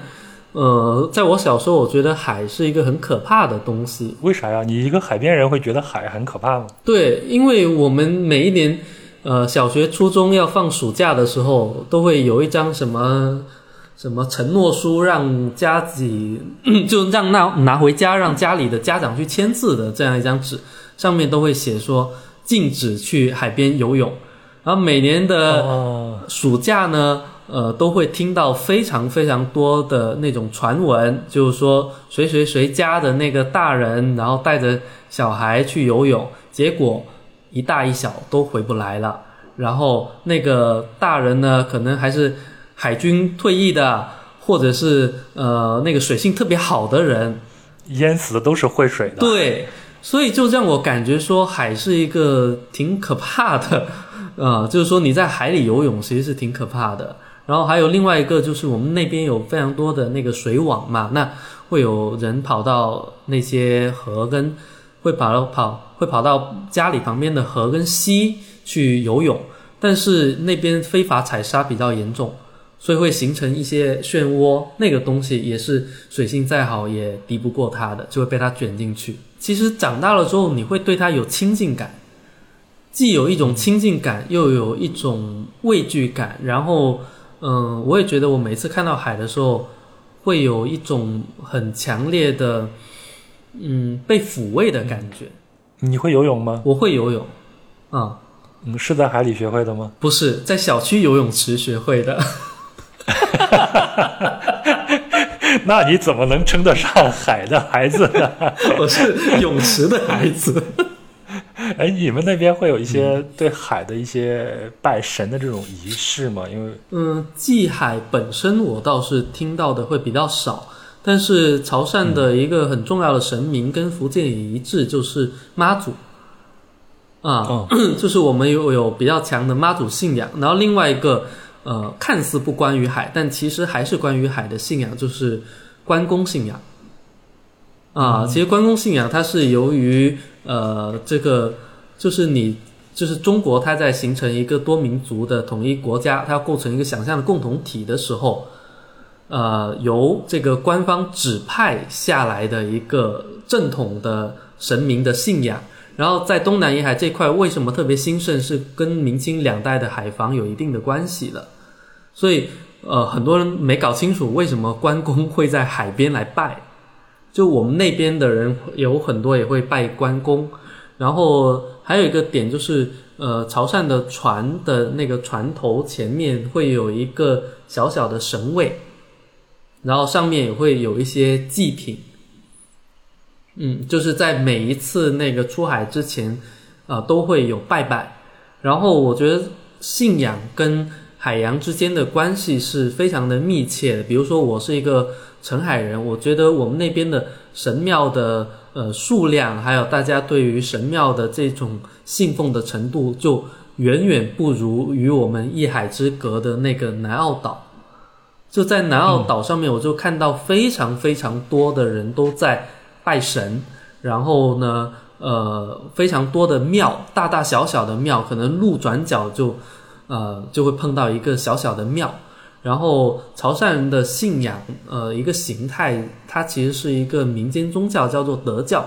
Speaker 2: 呃，在我小时候，我觉得海是一个很可怕的东西。
Speaker 1: 为啥呀？你一个海边人会觉得海很可怕吗？
Speaker 2: 对，因为我们每一年，呃，小学、初中要放暑假的时候，都会有一张什么什么承诺书，让家己就让拿拿回家，让家里的家长去签字的这样一张纸，上面都会写说禁止去海边游泳。然后每年的暑假呢？呃，都会听到非常非常多的那种传闻，就是说谁谁谁家的那个大人，然后带着小孩去游泳，结果一大一小都回不来了。然后那个大人呢，可能还是海军退役的，或者是呃那个水性特别好的人，
Speaker 1: 淹死的都是会水的。<laughs>
Speaker 2: 对，所以就让我感觉说海是一个挺可怕的，呃，就是说你在海里游泳其实是挺可怕的。然后还有另外一个，就是我们那边有非常多的那个水网嘛，那会有人跑到那些河跟，会跑到跑会跑到家里旁边的河跟溪去游泳，但是那边非法采砂比较严重，所以会形成一些漩涡，那个东西也是水性再好也敌不过它的，就会被它卷进去。其实长大了之后，你会对它有亲近感，既有一种亲近感，又有一种畏惧感，然后。嗯，我也觉得我每次看到海的时候，会有一种很强烈的，嗯，被抚慰的感觉。
Speaker 1: 你会游泳吗？
Speaker 2: 我会游泳，啊，
Speaker 1: 嗯，是在海里学会的吗？
Speaker 2: 不是，在小区游泳池学会的。<laughs>
Speaker 1: 那你怎么能称得上海的孩子呢？<laughs>
Speaker 2: 我是泳池的孩子。<laughs>
Speaker 1: 哎，你们那边会有一些对海的一些拜神的这种仪式吗？因为
Speaker 2: 嗯，祭海本身我倒是听到的会比较少，但是潮汕的一个很重要的神明跟福建也一致，就是妈祖啊，<clears throat> 就是我们有有比较强的妈祖信仰。然后另外一个呃，看似不关于海，但其实还是关于海的信仰，就是关公信仰啊。其实关公信仰它是由于。呃，这个就是你，就是中国，它在形成一个多民族的统一国家，它要构成一个想象的共同体的时候，呃，由这个官方指派下来的一个正统的神明的信仰。然后在东南沿海这块为什么特别兴盛，是跟明清两代的海防有一定的关系的。所以，呃，很多人没搞清楚为什么关公会在海边来拜。就我们那边的人有很多也会拜关公，然后还有一个点就是，呃，潮汕的船的那个船头前面会有一个小小的神位，然后上面也会有一些祭品，嗯，就是在每一次那个出海之前，啊，都会有拜拜。然后我觉得信仰跟海洋之间的关系是非常的密切的，比如说我是一个。澄海人，我觉得我们那边的神庙的呃数量，还有大家对于神庙的这种信奉的程度，就远远不如与我们一海之隔的那个南澳岛。就在南澳岛上面，我就看到非常非常多的人都在拜神，然后呢，呃，非常多的庙，大大小小的庙，可能路转角就，呃，就会碰到一个小小的庙。然后潮汕人的信仰，呃，一个形态，它其实是一个民间宗教，叫做德教。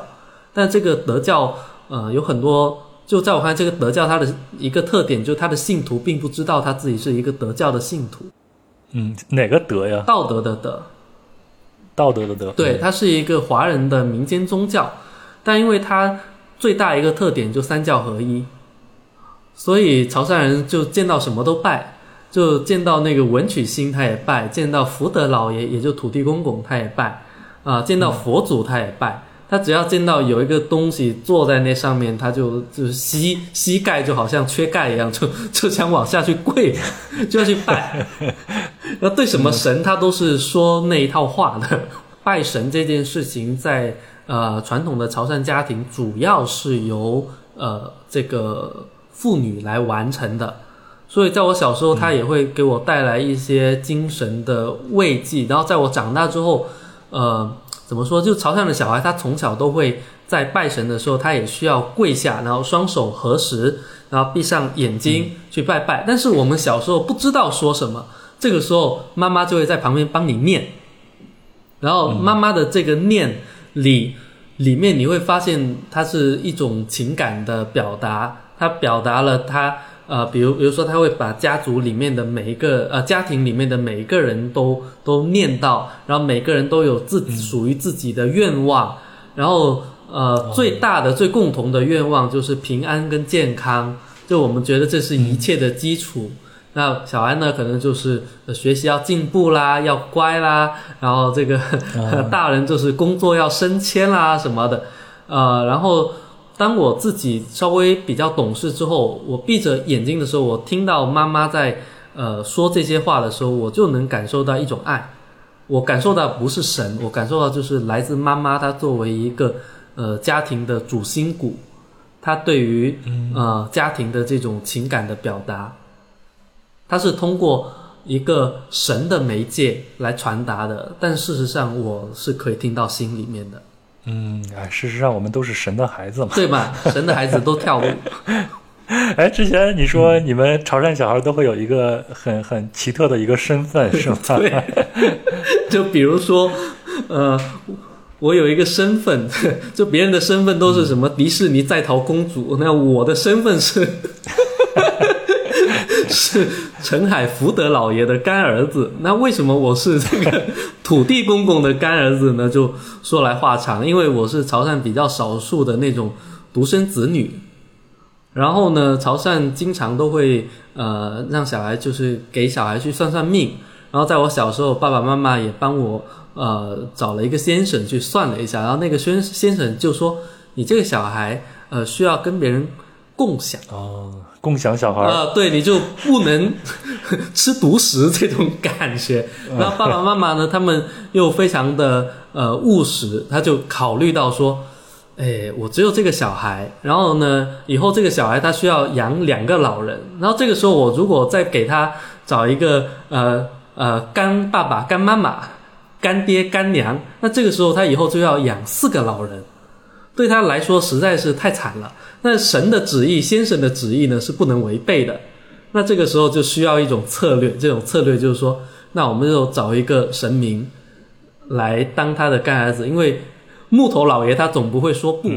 Speaker 2: 但这个德教，呃，有很多，就在我看，这个德教它的一个特点，就是它的信徒并不知道他自己是一个德教的信徒。
Speaker 1: 嗯，哪个德呀？
Speaker 2: 道德的德，
Speaker 1: 道德的德。
Speaker 2: 对，它是一个华人的民间宗教，但因为它最大一个特点就三教合一，所以潮汕人就见到什么都拜，就见到那个文曲星他也拜，见到福德老爷也就土地公公他也拜，啊，见到佛祖他也拜。他只要见到有一个东西坐在那上面，他就就是膝膝盖就好像缺钙一样，就 <laughs> 就想往下去跪，<laughs> 就要去拜。那对什么神，他都是说那一套话的。<laughs> 拜神这件事情，在呃传统的潮汕家庭，主要是由呃这个妇女来完成的。所以在我小时候，他也会给我带来一些精神的慰藉。然后在我长大之后，呃。怎么说？就潮汕的小孩，他从小都会在拜神的时候，他也需要跪下，然后双手合十，然后闭上眼睛去拜拜。但是我们小时候不知道说什么，这个时候妈妈就会在旁边帮你念，然后妈妈的这个念里里面，你会发现它是一种情感的表达，它表达了它。呃，比如比如说，他会把家族里面的每一个呃家庭里面的每一个人都都念到，然后每个人都有自属于自己的愿望，然后呃最大的最共同的愿望就是平安跟健康，就我们觉得这是一切的基础。那小孩呢，可能就是学习要进步啦，要乖啦，然后这个 <laughs> 大人就是工作要升迁啦什么的，呃，然后。当我自己稍微比较懂事之后，我闭着眼睛的时候，我听到妈妈在呃说这些话的时候，我就能感受到一种爱。我感受到不是神，我感受到就是来自妈妈，她作为一个呃家庭的主心骨，她对于呃家庭的这种情感的表达，她是通过一个神的媒介来传达的。但事实上，我是可以听到心里面的。
Speaker 1: 嗯，哎，事实上我们都是神的孩子嘛，
Speaker 2: 对吧？神的孩子都跳舞。<laughs>
Speaker 1: 哎，之前你说你们潮汕小孩都会有一个很很奇特的一个身份，<laughs> 是吗？
Speaker 2: 对。就比如说，呃，我有一个身份，<laughs> 就别人的身份都是什么迪士尼在逃公主，那我的身份是。是陈海福德老爷的干儿子。那为什么我是这个 <laughs> 土地公公的干儿子呢？就说来话长，因为我是潮汕比较少数的那种独生子女。然后呢，潮汕经常都会呃让小孩就是给小孩去算算命。然后在我小时候，爸爸妈妈也帮我呃找了一个先生去算了一下。然后那个先先生就说：“你这个小孩呃需要跟别人共享。”
Speaker 1: 哦。共享小孩
Speaker 2: 啊，对，你就不能 <laughs> 吃独食这种感觉。然后爸爸妈妈呢，他们又非常的呃务实，他就考虑到说，哎，我只有这个小孩，然后呢，以后这个小孩他需要养两个老人，然后这个时候我如果再给他找一个呃呃干爸爸、干妈妈、干爹、干娘，那这个时候他以后就要养四个老人，对他来说实在是太惨了。那神的旨意，先生的旨意呢是不能违背的。那这个时候就需要一种策略，这种策略就是说，那我们就找一个神明来当他的干儿子，因为木头老爷他总不会说不，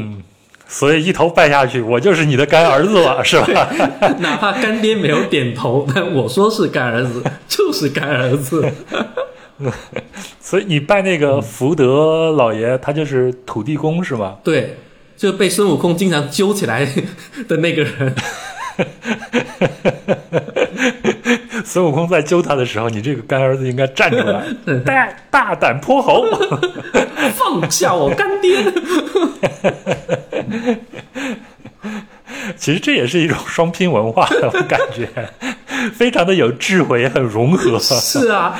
Speaker 1: 所以一头拜下去，我就是你的干儿子了，<laughs> 是吧？
Speaker 2: 哪怕干爹没有点头，但我说是干儿子，就是干儿子。<laughs>
Speaker 1: 所以你拜那个福德老爷，他就是土地公，是吗？
Speaker 2: 对。就被孙悟空经常揪起来 <laughs> 的那个人，<laughs>
Speaker 1: 孙悟空在揪他的时候，你这个干儿子应该站出来，大大胆泼猴，
Speaker 2: 放下我干爹。
Speaker 1: 其实这也是一种双拼文化，我感觉非常的有智慧，也很融合。
Speaker 2: 是啊。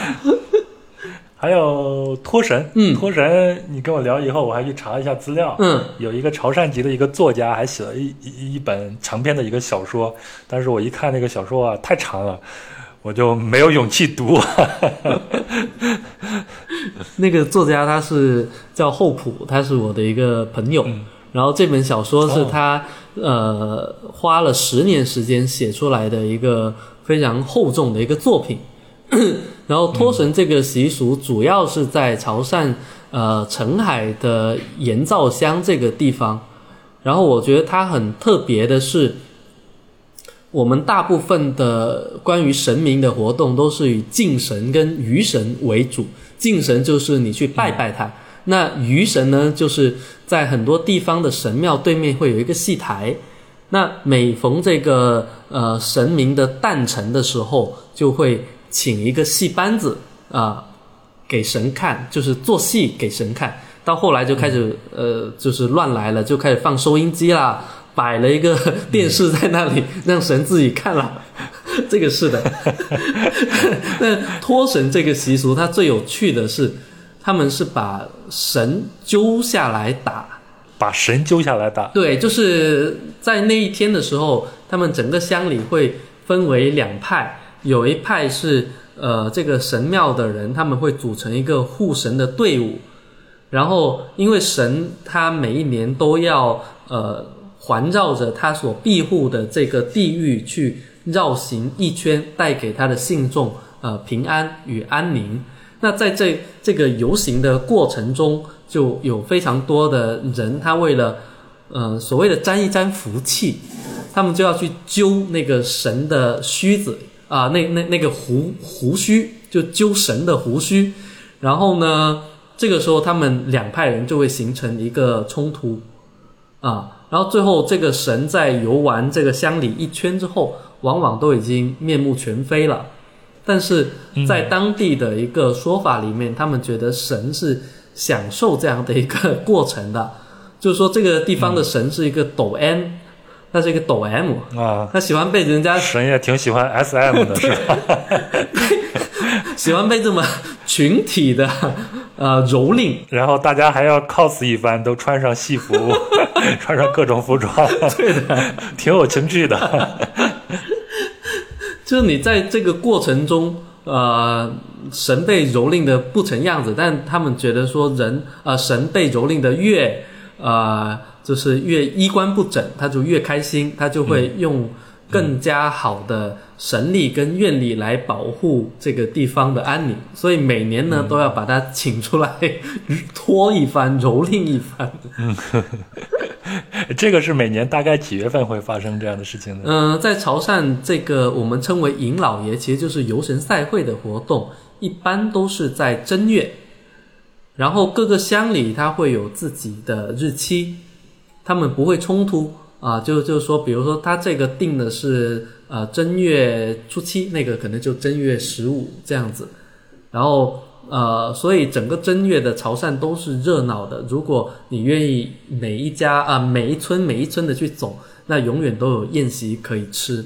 Speaker 1: 还有托神，
Speaker 2: 嗯
Speaker 1: 托神，你跟我聊以后，我还去查了一下资料，
Speaker 2: 嗯，
Speaker 1: 有一个潮汕籍的一个作家，还写了一一一本长篇的一个小说，但是我一看那个小说啊，太长了，我就没有勇气读。<laughs>
Speaker 2: 那个作家他是叫厚朴，他是我的一个朋友。
Speaker 1: 嗯
Speaker 2: 然后这本小说是
Speaker 1: 哦
Speaker 2: 他、呃花了十年时间写出来的一个非常厚重的一个作品。<coughs> 然后托神这个习俗主要是在潮汕呃澄海的盐灶乡这个地方。然后我觉得它很特别的是，我们大部分的关于神明的活动都是以敬神跟鱼神为主。敬神就是你去拜拜他，那鱼神呢，就是在很多地方的神庙对面会有一个戏台。那每逢这个呃神明的诞辰的时候，就会请一个戏班子啊、给神看，就是做戏给神看。到后来就开始、呃就是乱来了，就开始放收音机啦，<laughs> 摆了一个电视在那里，<laughs> 让神自己看了。<laughs> 这个是的。那托神这个习俗，它最有趣的是，他们是把神揪下来打。
Speaker 1: 把神揪下来打，
Speaker 2: 对，就是在那一天的时候，他们整个乡里会分为两派，有一派是呃这个神庙的人，他们会组成一个护神的队伍，然后因为神他每一年都要呃环绕着他所庇护的这个地域去绕行一圈，带给他的信众呃平安与安宁。那在这这个游行的过程中，就有非常多的人，他为了呃所谓的沾一沾福气，他们就要去揪那个神的须子啊、那那那个胡胡须，就揪神的胡须。然后呢，这个时候他们两派人就会形成一个冲突啊。然后最后这个神在游玩这个乡里一圈之后，往往都已经面目全非了。但是在当地的一个说法里面，他们觉得神是享受这样的一个 <laughs> 过程的，就是说这个地方的神是一个抖 M，他是一个抖 M，
Speaker 1: 啊，
Speaker 2: 他喜欢被人家
Speaker 1: 神也挺喜欢 SM 的，<laughs> 是吧？
Speaker 2: 喜欢被这么群体的呃蹂躏，
Speaker 1: 然后大家还要 cos 一番，都穿上戏服，<laughs> 穿上各种服装，对的，挺有情趣的。<laughs>
Speaker 2: 就是你在这个过程中，呃，神被蹂躏的不成样子，但他们觉得说人呃神被蹂躏的越呃就是越衣冠不整，他就越开心，他就会用更加好的神力跟愿力来保护这个地方的安宁，所以每年呢都要把他请出来 <laughs> 拖一番，蹂躏一番。<laughs>
Speaker 1: 这个是每年大概几月份会发生这样的事情呢？
Speaker 2: 嗯、在潮汕这个我们称为迎老爷，其实就是游神赛会的活动，一般都是在正月，然后各个乡里它会有自己的日期，他们不会冲突啊，就就是说，比如说他这个定的是呃正月初七，那个可能就正月十五这样子，然后呃，所以整个正月的潮汕都是热闹的。如果你愿意每一家啊、每一村每一村的去走，那永远都有宴席可以吃。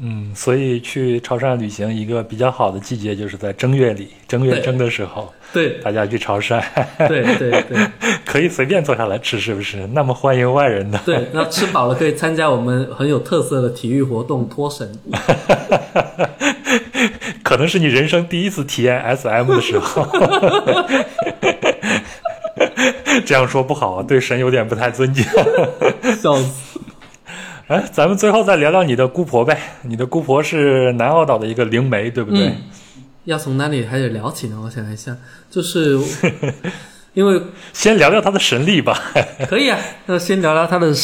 Speaker 1: 嗯，所以去潮汕旅行一个比较好的季节就是在正月里，正月
Speaker 2: 对
Speaker 1: 正的时候，
Speaker 2: 对
Speaker 1: 大家去潮汕
Speaker 2: 对对对 <laughs>
Speaker 1: 可以随便坐下来吃，是不是？那么欢迎外人的。
Speaker 2: 对，那吃饱了可以参加我们很有特色的体育活动脱绳。<laughs>
Speaker 1: 可能是你人生第一次体验 SM 的时候。<laughs> 这样说不好啊，对神有点不太尊敬。
Speaker 2: 笑死！
Speaker 1: 哎，咱们最后再聊聊你的姑婆呗。你的姑婆是南澳岛的一个灵媒，对不对？
Speaker 2: 嗯，要从哪里开始聊起呢？我想一下，就是因为 <laughs>
Speaker 1: 先聊聊她的神力吧。<laughs>
Speaker 2: 可以啊，那先聊聊她的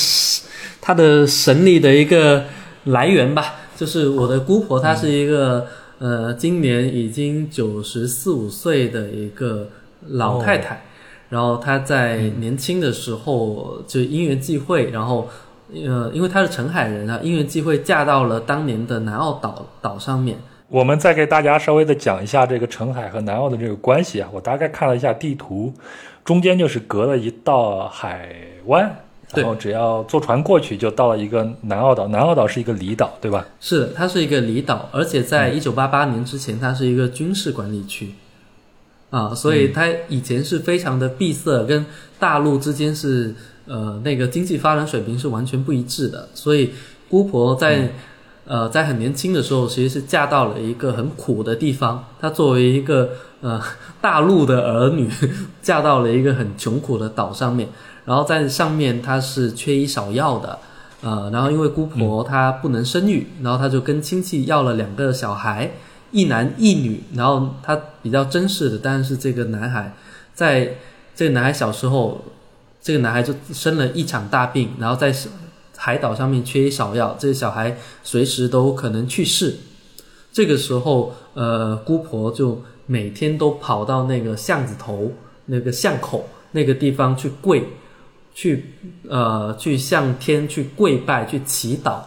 Speaker 2: 她的神力的一个来源吧。就是我的姑婆，她是一个、呃，今年已经九十四五岁的一个老太太。然后她在年轻的时候就因缘际会，然后呃，因为他是澄海人啊，因缘际会嫁到了当年的南澳岛岛上面。
Speaker 1: 我们再给大家稍微的讲一下这个澄海和南澳的这个关系啊。我大概看了一下地图，中间就是隔了一道海湾，然后只要坐船过去就到了一个南澳岛。南澳岛是一个离岛，对吧？
Speaker 2: 是的，它是一个离岛，而且在一九八八年之前，它是一个军事管理区。啊，所以它以前是非常的闭塞，跟大陆之间是呃那个经济发展水平是完全不一致的。所以姑婆在呃在很年轻的时候，其实是嫁到了一个很苦的地方。她作为一个呃大陆的儿女，嫁到了一个很穷苦的岛上面，然后在上面她是缺医少药的。呃，然后因为姑婆她不能生育，然后她就跟亲戚要了两个小孩，一男一女。然后她比较珍视的当然是这个男孩，在这个男孩小时候，这个男孩就生了一场大病，然后在海岛上面缺医少药，这个小孩随时都可能去世。这个时候，呃，姑婆就每天都跑到那个巷子头、那个巷口那个地方去跪。去呃，去向天去跪拜，去祈祷，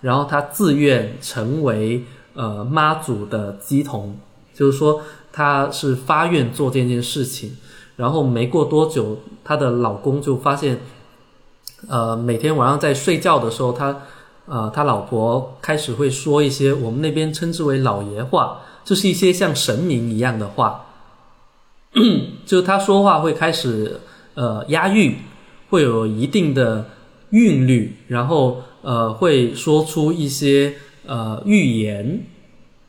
Speaker 2: 然后他自愿成为呃妈祖的乩童，就是说他是发愿做这件事情。然后没过多久，她的老公就发现，呃，每天晚上在睡觉的时候，他呃，他老婆开始会说一些我们那边称之为老爷话，就是一些像神明一样的话，<coughs> 就是他说话会开始呃押韵。会有一定的韵律，然后呃会说出一些呃预言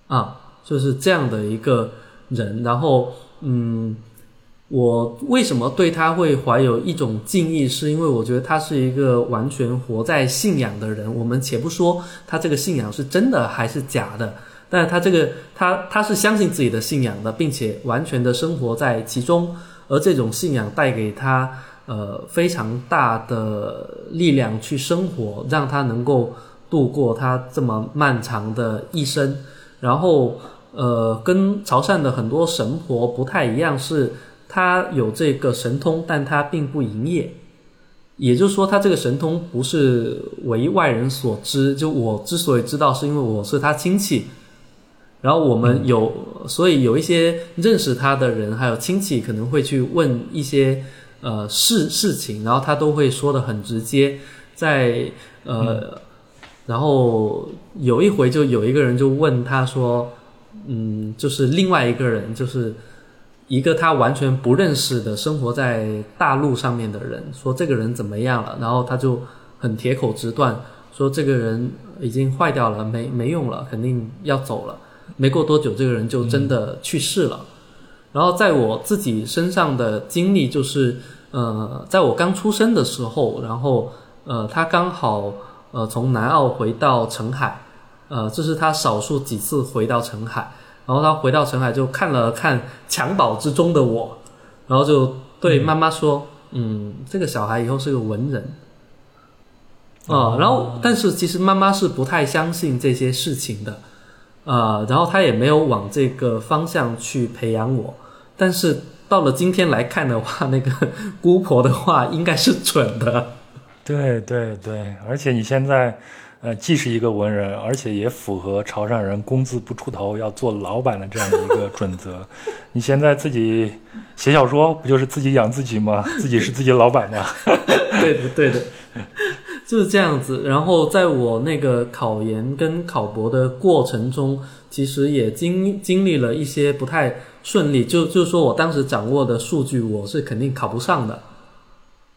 Speaker 2: 啊，就是这样的一个人。然后嗯，我为什么对他会怀有一种敬意，是因为我觉得他是一个完全活在信仰的人。我们且不说他这个信仰是真的还是假的，但是他这个他他是相信自己的信仰的，并且完全的生活在其中，而这种信仰带给他。呃，非常大的力量去生活，让他能够度过他这么漫长的一生。然后，呃，跟潮汕的很多神婆不太一样，是他有这个神通，但他并不营业。也就是说，他这个神通不是为外人所知。就我之所以知道，是因为我是他亲戚。然后我们有，所以有一些认识他的人，还有亲戚，可能会去问一些。呃，事事情，然后他都会说的很直接，在呃，然后有一回就有一个人就问他说，嗯，就是另外一个人，就是一个他完全不认识的生活在大陆上面的人，说这个人怎么样了？然后他就很铁口直断说这个人已经坏掉了，没没用了，肯定要走了。没过多久，这个人就真的去世了。然后在我自己身上的经历就是。呃，在我刚出生的时候，然后呃，他刚好呃从南澳回到澄海，呃，这是他少数几次回到澄海。然后他回到澄海就看了看襁褓之中的我，然后就对妈妈说：“嗯，这个小孩以后是个文人。”啊，然后但是其实妈妈是不太相信这些事情的，呃，然后她也没有往这个方向去培养我，但是。到了今天来看的话，那个姑婆的话应该是准的。
Speaker 1: 对对对，而且你现在，呃，既是一个文人，而且也符合潮汕人工资不出头要做老板的这样的一个 <laughs> 准则。你现在自己写小说，不就是自己养自己吗？自己是自己的老板吗？<laughs>
Speaker 2: 对的，对的，就是这样子。然后在我那个考研跟考博的过程中，其实也经经历了一些不太。顺利就就是说我当时掌握的数据，我是肯定考不上的。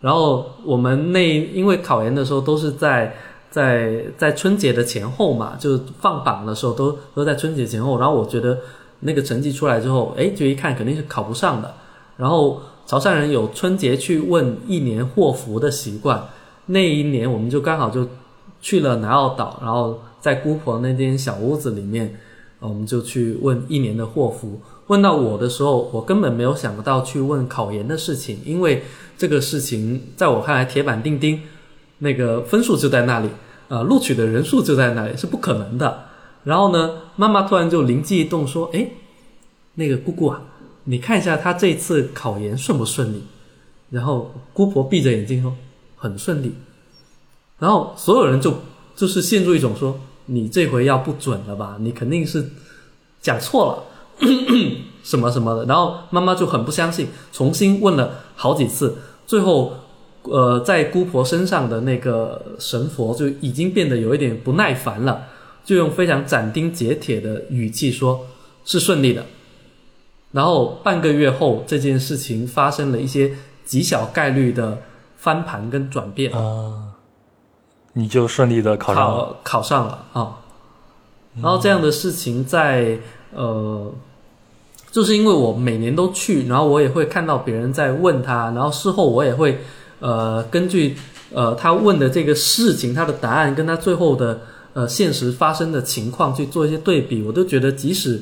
Speaker 2: 然后我们那因为考研的时候都是在在在春节的前后嘛，就放榜的时候都都在春节前后。然后我觉得那个成绩出来之后，哎，就一看肯定是考不上的。然后潮汕人有春节去问一年祸福的习惯，那一年我们就刚好就去了南澳岛，然后在姑婆那间小屋子里面，我们就去问一年的祸福。问到我的时候，我根本没有想到去问考研的事情，因为这个事情在我看来铁板钉钉，那个分数就在那里，啊，录取的人数就在那里，是不可能的。然后呢，妈妈突然就灵机一动说：“哎，那个姑姑啊，你看一下他这次考研顺不顺利？”然后姑婆闭着眼睛说：“很顺利。”然后所有人就就是陷入一种说：“你这回要不准了吧？你肯定是讲错了。<coughs> ”什么什么的，然后妈妈就很不相信，重新问了好几次，最后，呃，在姑婆身上的那个神佛就已经变得有一点不耐烦了，就用非常斩钉截铁的语气说：“是顺利的。”然后半个月后，这件事情发生了一些极小概率的翻盘跟转变，
Speaker 1: 啊，你就顺利的考上了。
Speaker 2: 考考上了啊。然后这样的事情在呃，就是因为我每年都去，然后我也会看到别人在问他，然后事后我也会呃根据呃他问的这个事情，他的答案跟他最后的呃现实发生的情况去做一些对比，我都觉得即使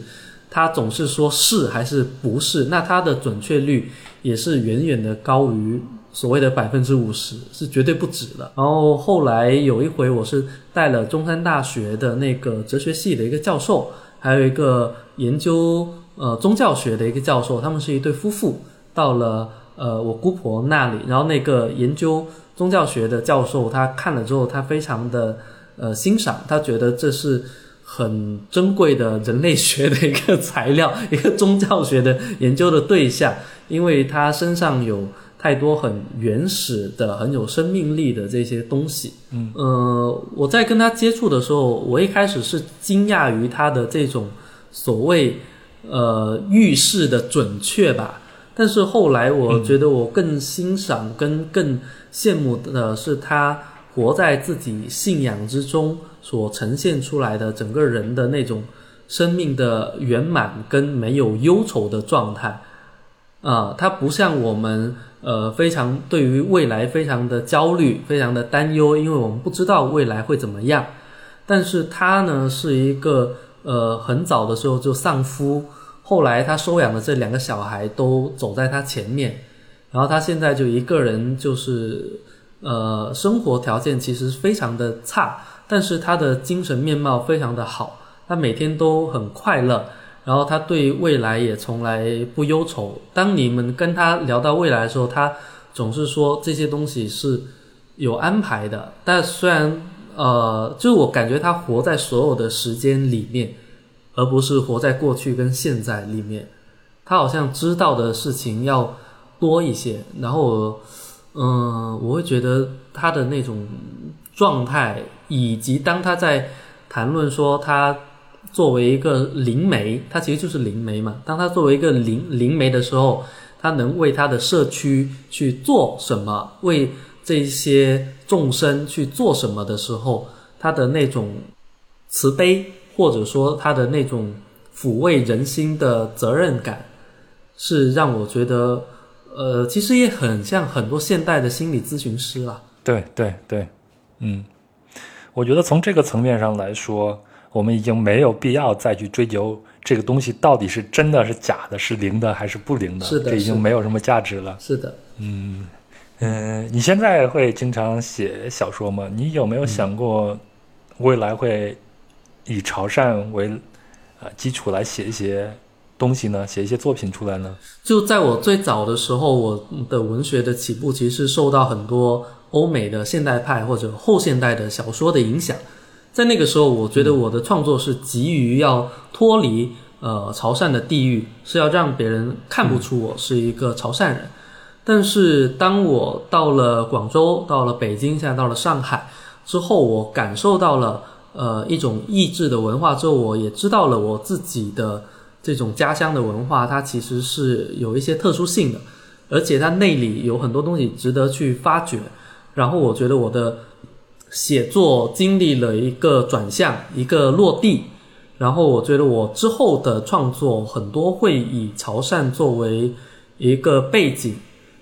Speaker 2: 他总是说是还是不是，那他的准确率也是远远的高于所谓的百分之五十，是绝对不止的。然后后来有一回，我是带了中山大学的那个哲学系的一个教授，还有一个研究呃宗教学的一个教授，他们是一对夫妇，到了呃我姑婆那里，然后那个研究宗教学的教授他看了之后，他非常的呃欣赏，他觉得这是很珍贵的人类学的一个材料，一个宗教学的研究的对象，因为他身上有太多很原始的、很有生命力的这些东西。
Speaker 1: 嗯，
Speaker 2: 呃，我在跟他接触的时候，我一开始是惊讶于他的这种所谓呃预示的准确吧，但是后来我觉得我更欣赏跟更羡慕的是他活在自己信仰之中所呈现出来的整个人的那种生命的圆满跟没有忧愁的状态。啊，他不像我们，呃，非常对于未来非常的焦虑，非常的担忧，因为我们不知道未来会怎么样。但是他呢，是一个呃，很早的时候就丧夫，后来他收养的这两个小孩都走在他前面，然后他现在就一个人，就是呃，生活条件其实非常的差，但是他的精神面貌非常的好，他每天都很快乐。然后他对未来也从来不忧愁。当你们跟他聊到未来的时候，他总是说这些东西是有安排的。但虽然呃，就是我感觉他活在所有的时间里面，而不是活在过去跟现在里面。他好像知道的事情要多一些。然后，嗯，我会觉得他的那种状态，以及当他在谈论说他。作为一个灵媒，他其实就是灵媒嘛。当他作为一个灵灵媒的时候，他能为他的社区去做什么，为这些众生去做什么的时候，他的那种慈悲，或者说他的那种抚慰人心的责任感，是让我觉得，呃，其实也很像很多现代的心理咨询师啊。
Speaker 1: 对对对，嗯，我觉得从这个层面上来说。我们已经没有必要再去追究这个东西到底是真的是假的，是灵的还是不灵的，
Speaker 2: 是的，
Speaker 1: 这已经没有什么价值了。
Speaker 2: 是的，
Speaker 1: 嗯嗯，你现在会经常写小说吗？你有没有想过未来会以潮汕为呃基础来写一些东西呢？写一些作品出来呢？
Speaker 2: 就在我最早的时候，我的文学的起步其实是受到很多欧美的现代派或者后现代的小说的影响。在那个时候，我觉得我的创作是急于要脱离呃潮汕的地域，是要让别人看不出我是一个潮汕人。但是当我到了广州，到了北京，现在到了上海之后，我感受到了呃一种意志的文化之后，我也知道了我自己的这种家乡的文化，它其实是有一些特殊性的，而且它内里有很多东西值得去发掘。然后我觉得我的。写作经历了一个转向，一个落地，然后我觉得我之后的创作很多会以潮汕作为一个背景，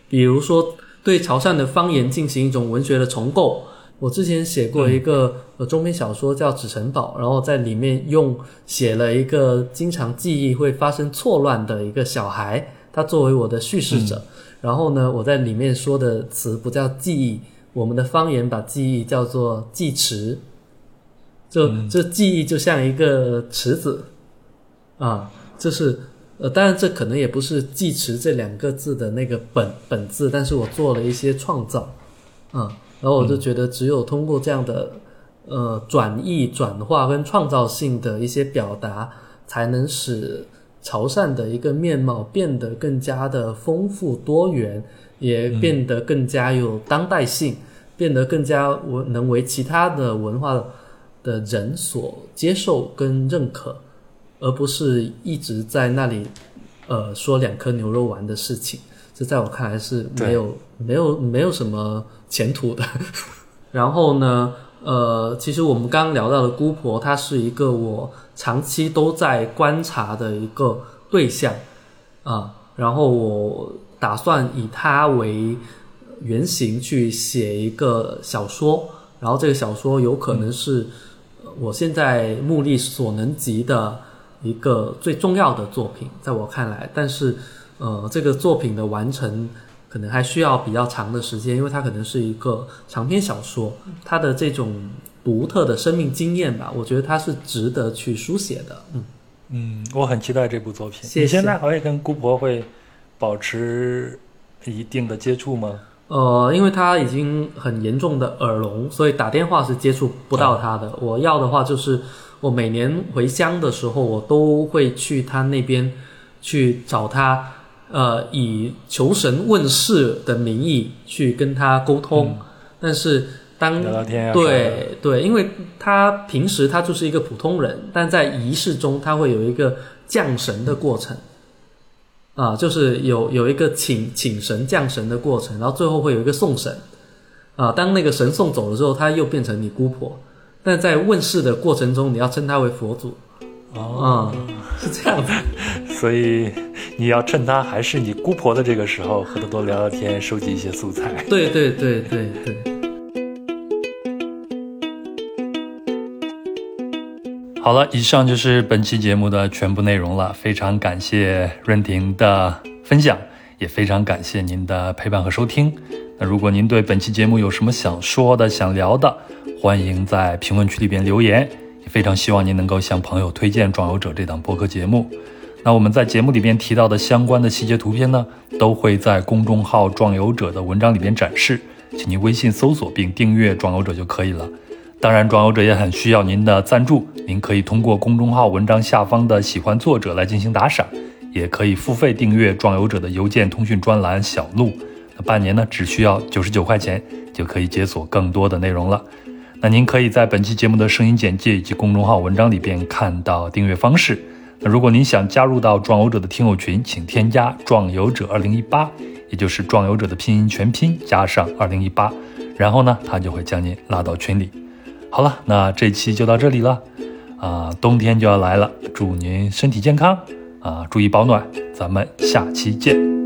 Speaker 2: 比如说对潮汕的方言进行一种文学的重构。我之前写过一个呃中篇小说叫《纸城堡》，然后在里面用写了一个经常记忆会发生错乱的一个小孩，他作为我的叙事者，然后呢，我在里面说的词不叫记忆。我们的方言把记忆叫做记池，就这记忆就像一个池子，啊，就是呃，当然这可能也不是记池这两个字的那个本本字，但是我做了一些创造，啊，然后我就觉得只有通过这样的呃转译、转化跟创造性的一些表达，才能使潮汕的一个面貌变得更加的丰富多元。也变得更加有当代性，变得更加文能为其他的文化的人所接受跟认可，而不是一直在那里，呃说两颗牛肉丸的事情，这在我看来是没有没有没有什么前途的。<laughs> 然后呢，呃，其实我们刚刚聊到的姑婆，她是一个我长期都在观察的一个对象啊，然后我打算以她为原型去写一个小说，然后这个小说有可能是我现在目力所能及的一个最重要的作品，在我看来，但是呃，这个作品的完成。可能还需要比较长的时间，因为它可能是一个长篇小说，它的这种独特的生命经验吧，我觉得它是值得去书写的。嗯
Speaker 1: 嗯，我很期待这部作品。
Speaker 2: 谢谢
Speaker 1: 你现在还会跟姑婆会保持一定的接触吗？
Speaker 2: 呃，因为他已经很严重的耳聋，所以打电话是接触不到他的。我要的话就是我每年回乡的时候，我都会去他那边去找他。呃，以求神问事的名义去跟他沟通，但是当
Speaker 1: 聊聊天啊
Speaker 2: 对对，因为他平时他就是一个普通人，但在仪式中他会有一个降神的过程，啊，就是有有一个请请神降神的过程，然后最后会有一个送神，啊，当那个神送走了之后，他又变成你姑婆，但在问世的过程中，你要称他为佛祖，
Speaker 1: 哦，
Speaker 2: 啊，是这样子。<laughs>
Speaker 1: 所以你要趁她还是你姑婆的这个时候，和她多聊聊天，收集一些素材。
Speaker 2: 对对对对对。
Speaker 1: 好了，以上就是本期节目的全部内容了。非常感谢润婷的分享，也非常感谢您的陪伴和收听。那如果您对本期节目有什么想说的、想聊的，欢迎在评论区里边留言。也非常希望您能够向朋友推荐《壮游者》这档播客节目。那我们在节目里边提到的相关的细节图片呢，都会在公众号“壮游者”的文章里边展示，请您微信搜索并订阅“壮游者”就可以了。当然，壮游者也很需要您的赞助，您可以通过公众号文章下方的“喜欢作者”来进行打赏，也可以付费订阅壮游者的邮件通讯专栏“小路”。那半年呢，只需要九十九块钱就可以解锁更多的内容了。那您可以在本期节目的声音简介以及公众号文章里边看到订阅方式。如果您想加入到壮游者的听友群，请添加“壮游者二零一八”，也就是壮游者的拼音全拼加上二零一八，然后呢，他就会将您拉到群里。好了，那这期就到这里了，啊，冬天就要来了，祝您身体健康，啊，注意保暖，咱们下期见。